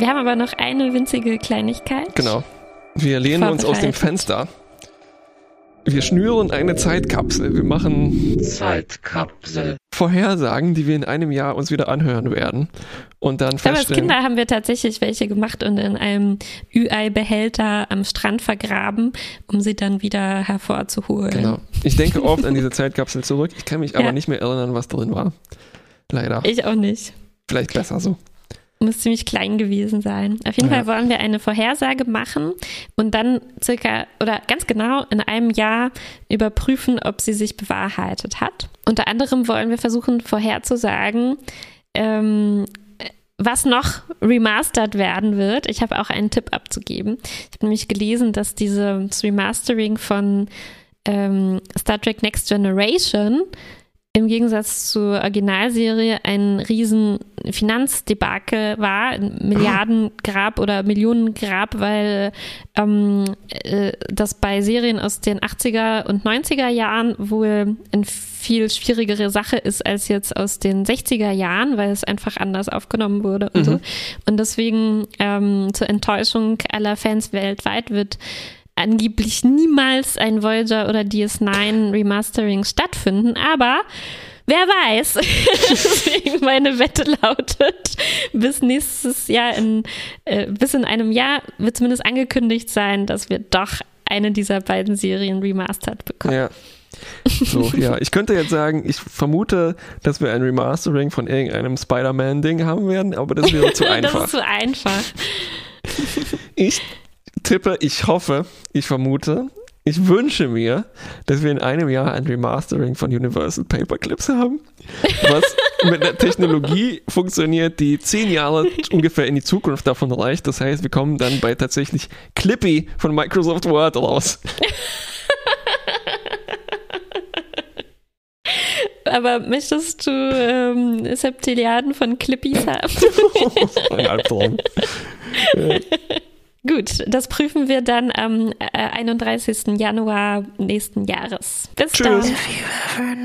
Speaker 1: Wir haben aber noch eine winzige Kleinigkeit.
Speaker 2: Genau. Wir lehnen uns aus dem. Fenster. Wir schnüren eine Zeitkapsel. Wir machen
Speaker 3: Zeitkapsel.
Speaker 2: Vorhersagen, die wir in einem Jahr uns wieder anhören werden. Und dann
Speaker 1: Aber als
Speaker 2: feststellen.
Speaker 1: Kinder haben wir tatsächlich welche gemacht und in einem Ü-Ei-Behälter am Strand vergraben, um sie dann wieder hervorzuholen.
Speaker 2: Genau. Ich denke oft an diese Zeitkapsel zurück. Ich kann mich aber
Speaker 1: Ja.
Speaker 2: nicht mehr erinnern, was drin war. Leider.
Speaker 1: Ich auch nicht.
Speaker 2: Vielleicht besser so.
Speaker 1: Muss ziemlich klein gewesen sein. Auf jeden
Speaker 2: Ja.
Speaker 1: Fall wollen wir eine Vorhersage machen und dann circa oder ganz genau in einem Jahr überprüfen, ob sie sich bewahrheitet hat. Unter anderem wollen wir versuchen vorherzusagen, ähm, was noch remastert werden wird. Ich habe auch einen Tipp abzugeben. Ich habe nämlich gelesen, dass dieses Remastering von ähm, Star Trek Next Generation im Gegensatz zur Originalserie ein riesen Finanzdebakel war, ein Milliardengrab oder Millionengrab, weil ähm, äh, das bei Serien aus den 80er und 90er Jahren wohl eine viel schwierigere Sache ist als jetzt aus den 60er Jahren, weil es einfach anders aufgenommen wurde und so. Und deswegen ähm, zur Enttäuschung aller Fans weltweit wird angeblich niemals ein Voyager oder DS9 Remastering stattfinden, aber wer weiß. Deswegen meine Wette lautet, bis nächstes Jahr in, äh, bis in einem Jahr wird zumindest angekündigt sein, dass wir doch eine dieser beiden Serien remastered bekommen.
Speaker 2: Ja. So, ja. Ich könnte jetzt sagen, ich vermute, dass wir ein Remastering von irgendeinem Spider-Man-Ding haben werden, aber das wäre zu
Speaker 1: das
Speaker 2: einfach.
Speaker 1: ist zu einfach.
Speaker 2: Ich tippe, ich hoffe, ich vermute, ich wünsche mir, dass wir in einem Jahr ein Remastering von Universal Paperclips haben, was mit einer Technologie funktioniert, die zehn Jahre ungefähr in die Zukunft davon reicht. Das heißt, wir kommen dann bei tatsächlich Clippy von Microsoft Word raus.
Speaker 1: Aber möchtest du ähm, Septilliarden von Clippies haben?
Speaker 2: ein Albtraum.
Speaker 1: Gut, das prüfen wir dann am äh, 31. Januar nächsten Jahres. Bis
Speaker 2: Tschüss.
Speaker 1: dann.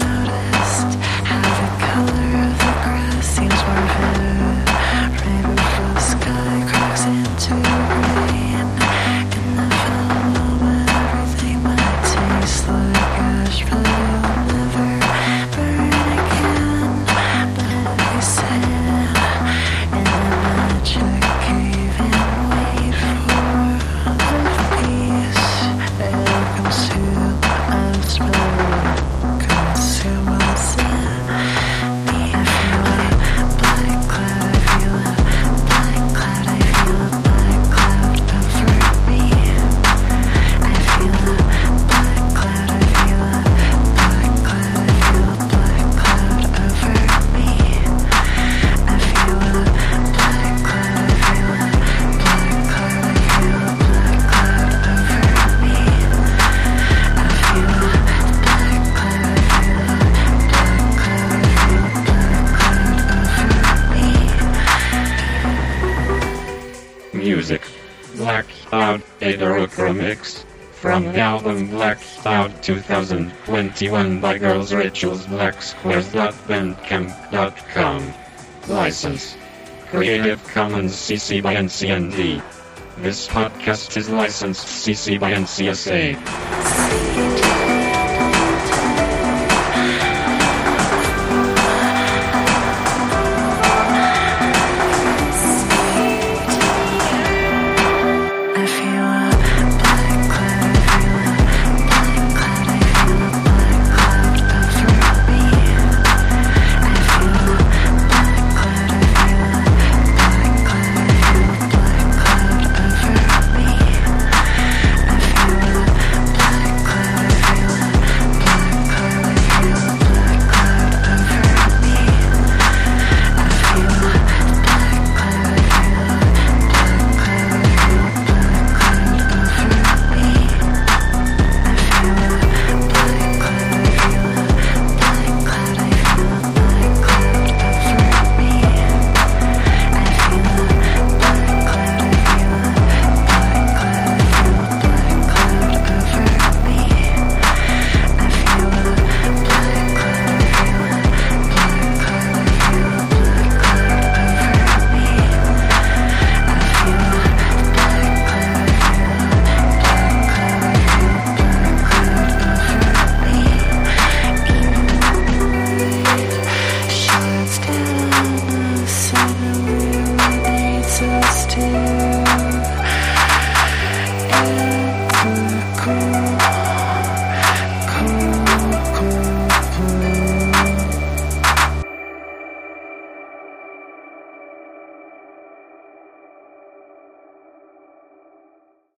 Speaker 4: Cloud
Speaker 3: Aderochromix. From the album Black Cloud 2021 by Girls Rituals Black Squares.bandcamp.com. License. Creative Commons CC by NCND. This podcast is licensed CC by NCSA.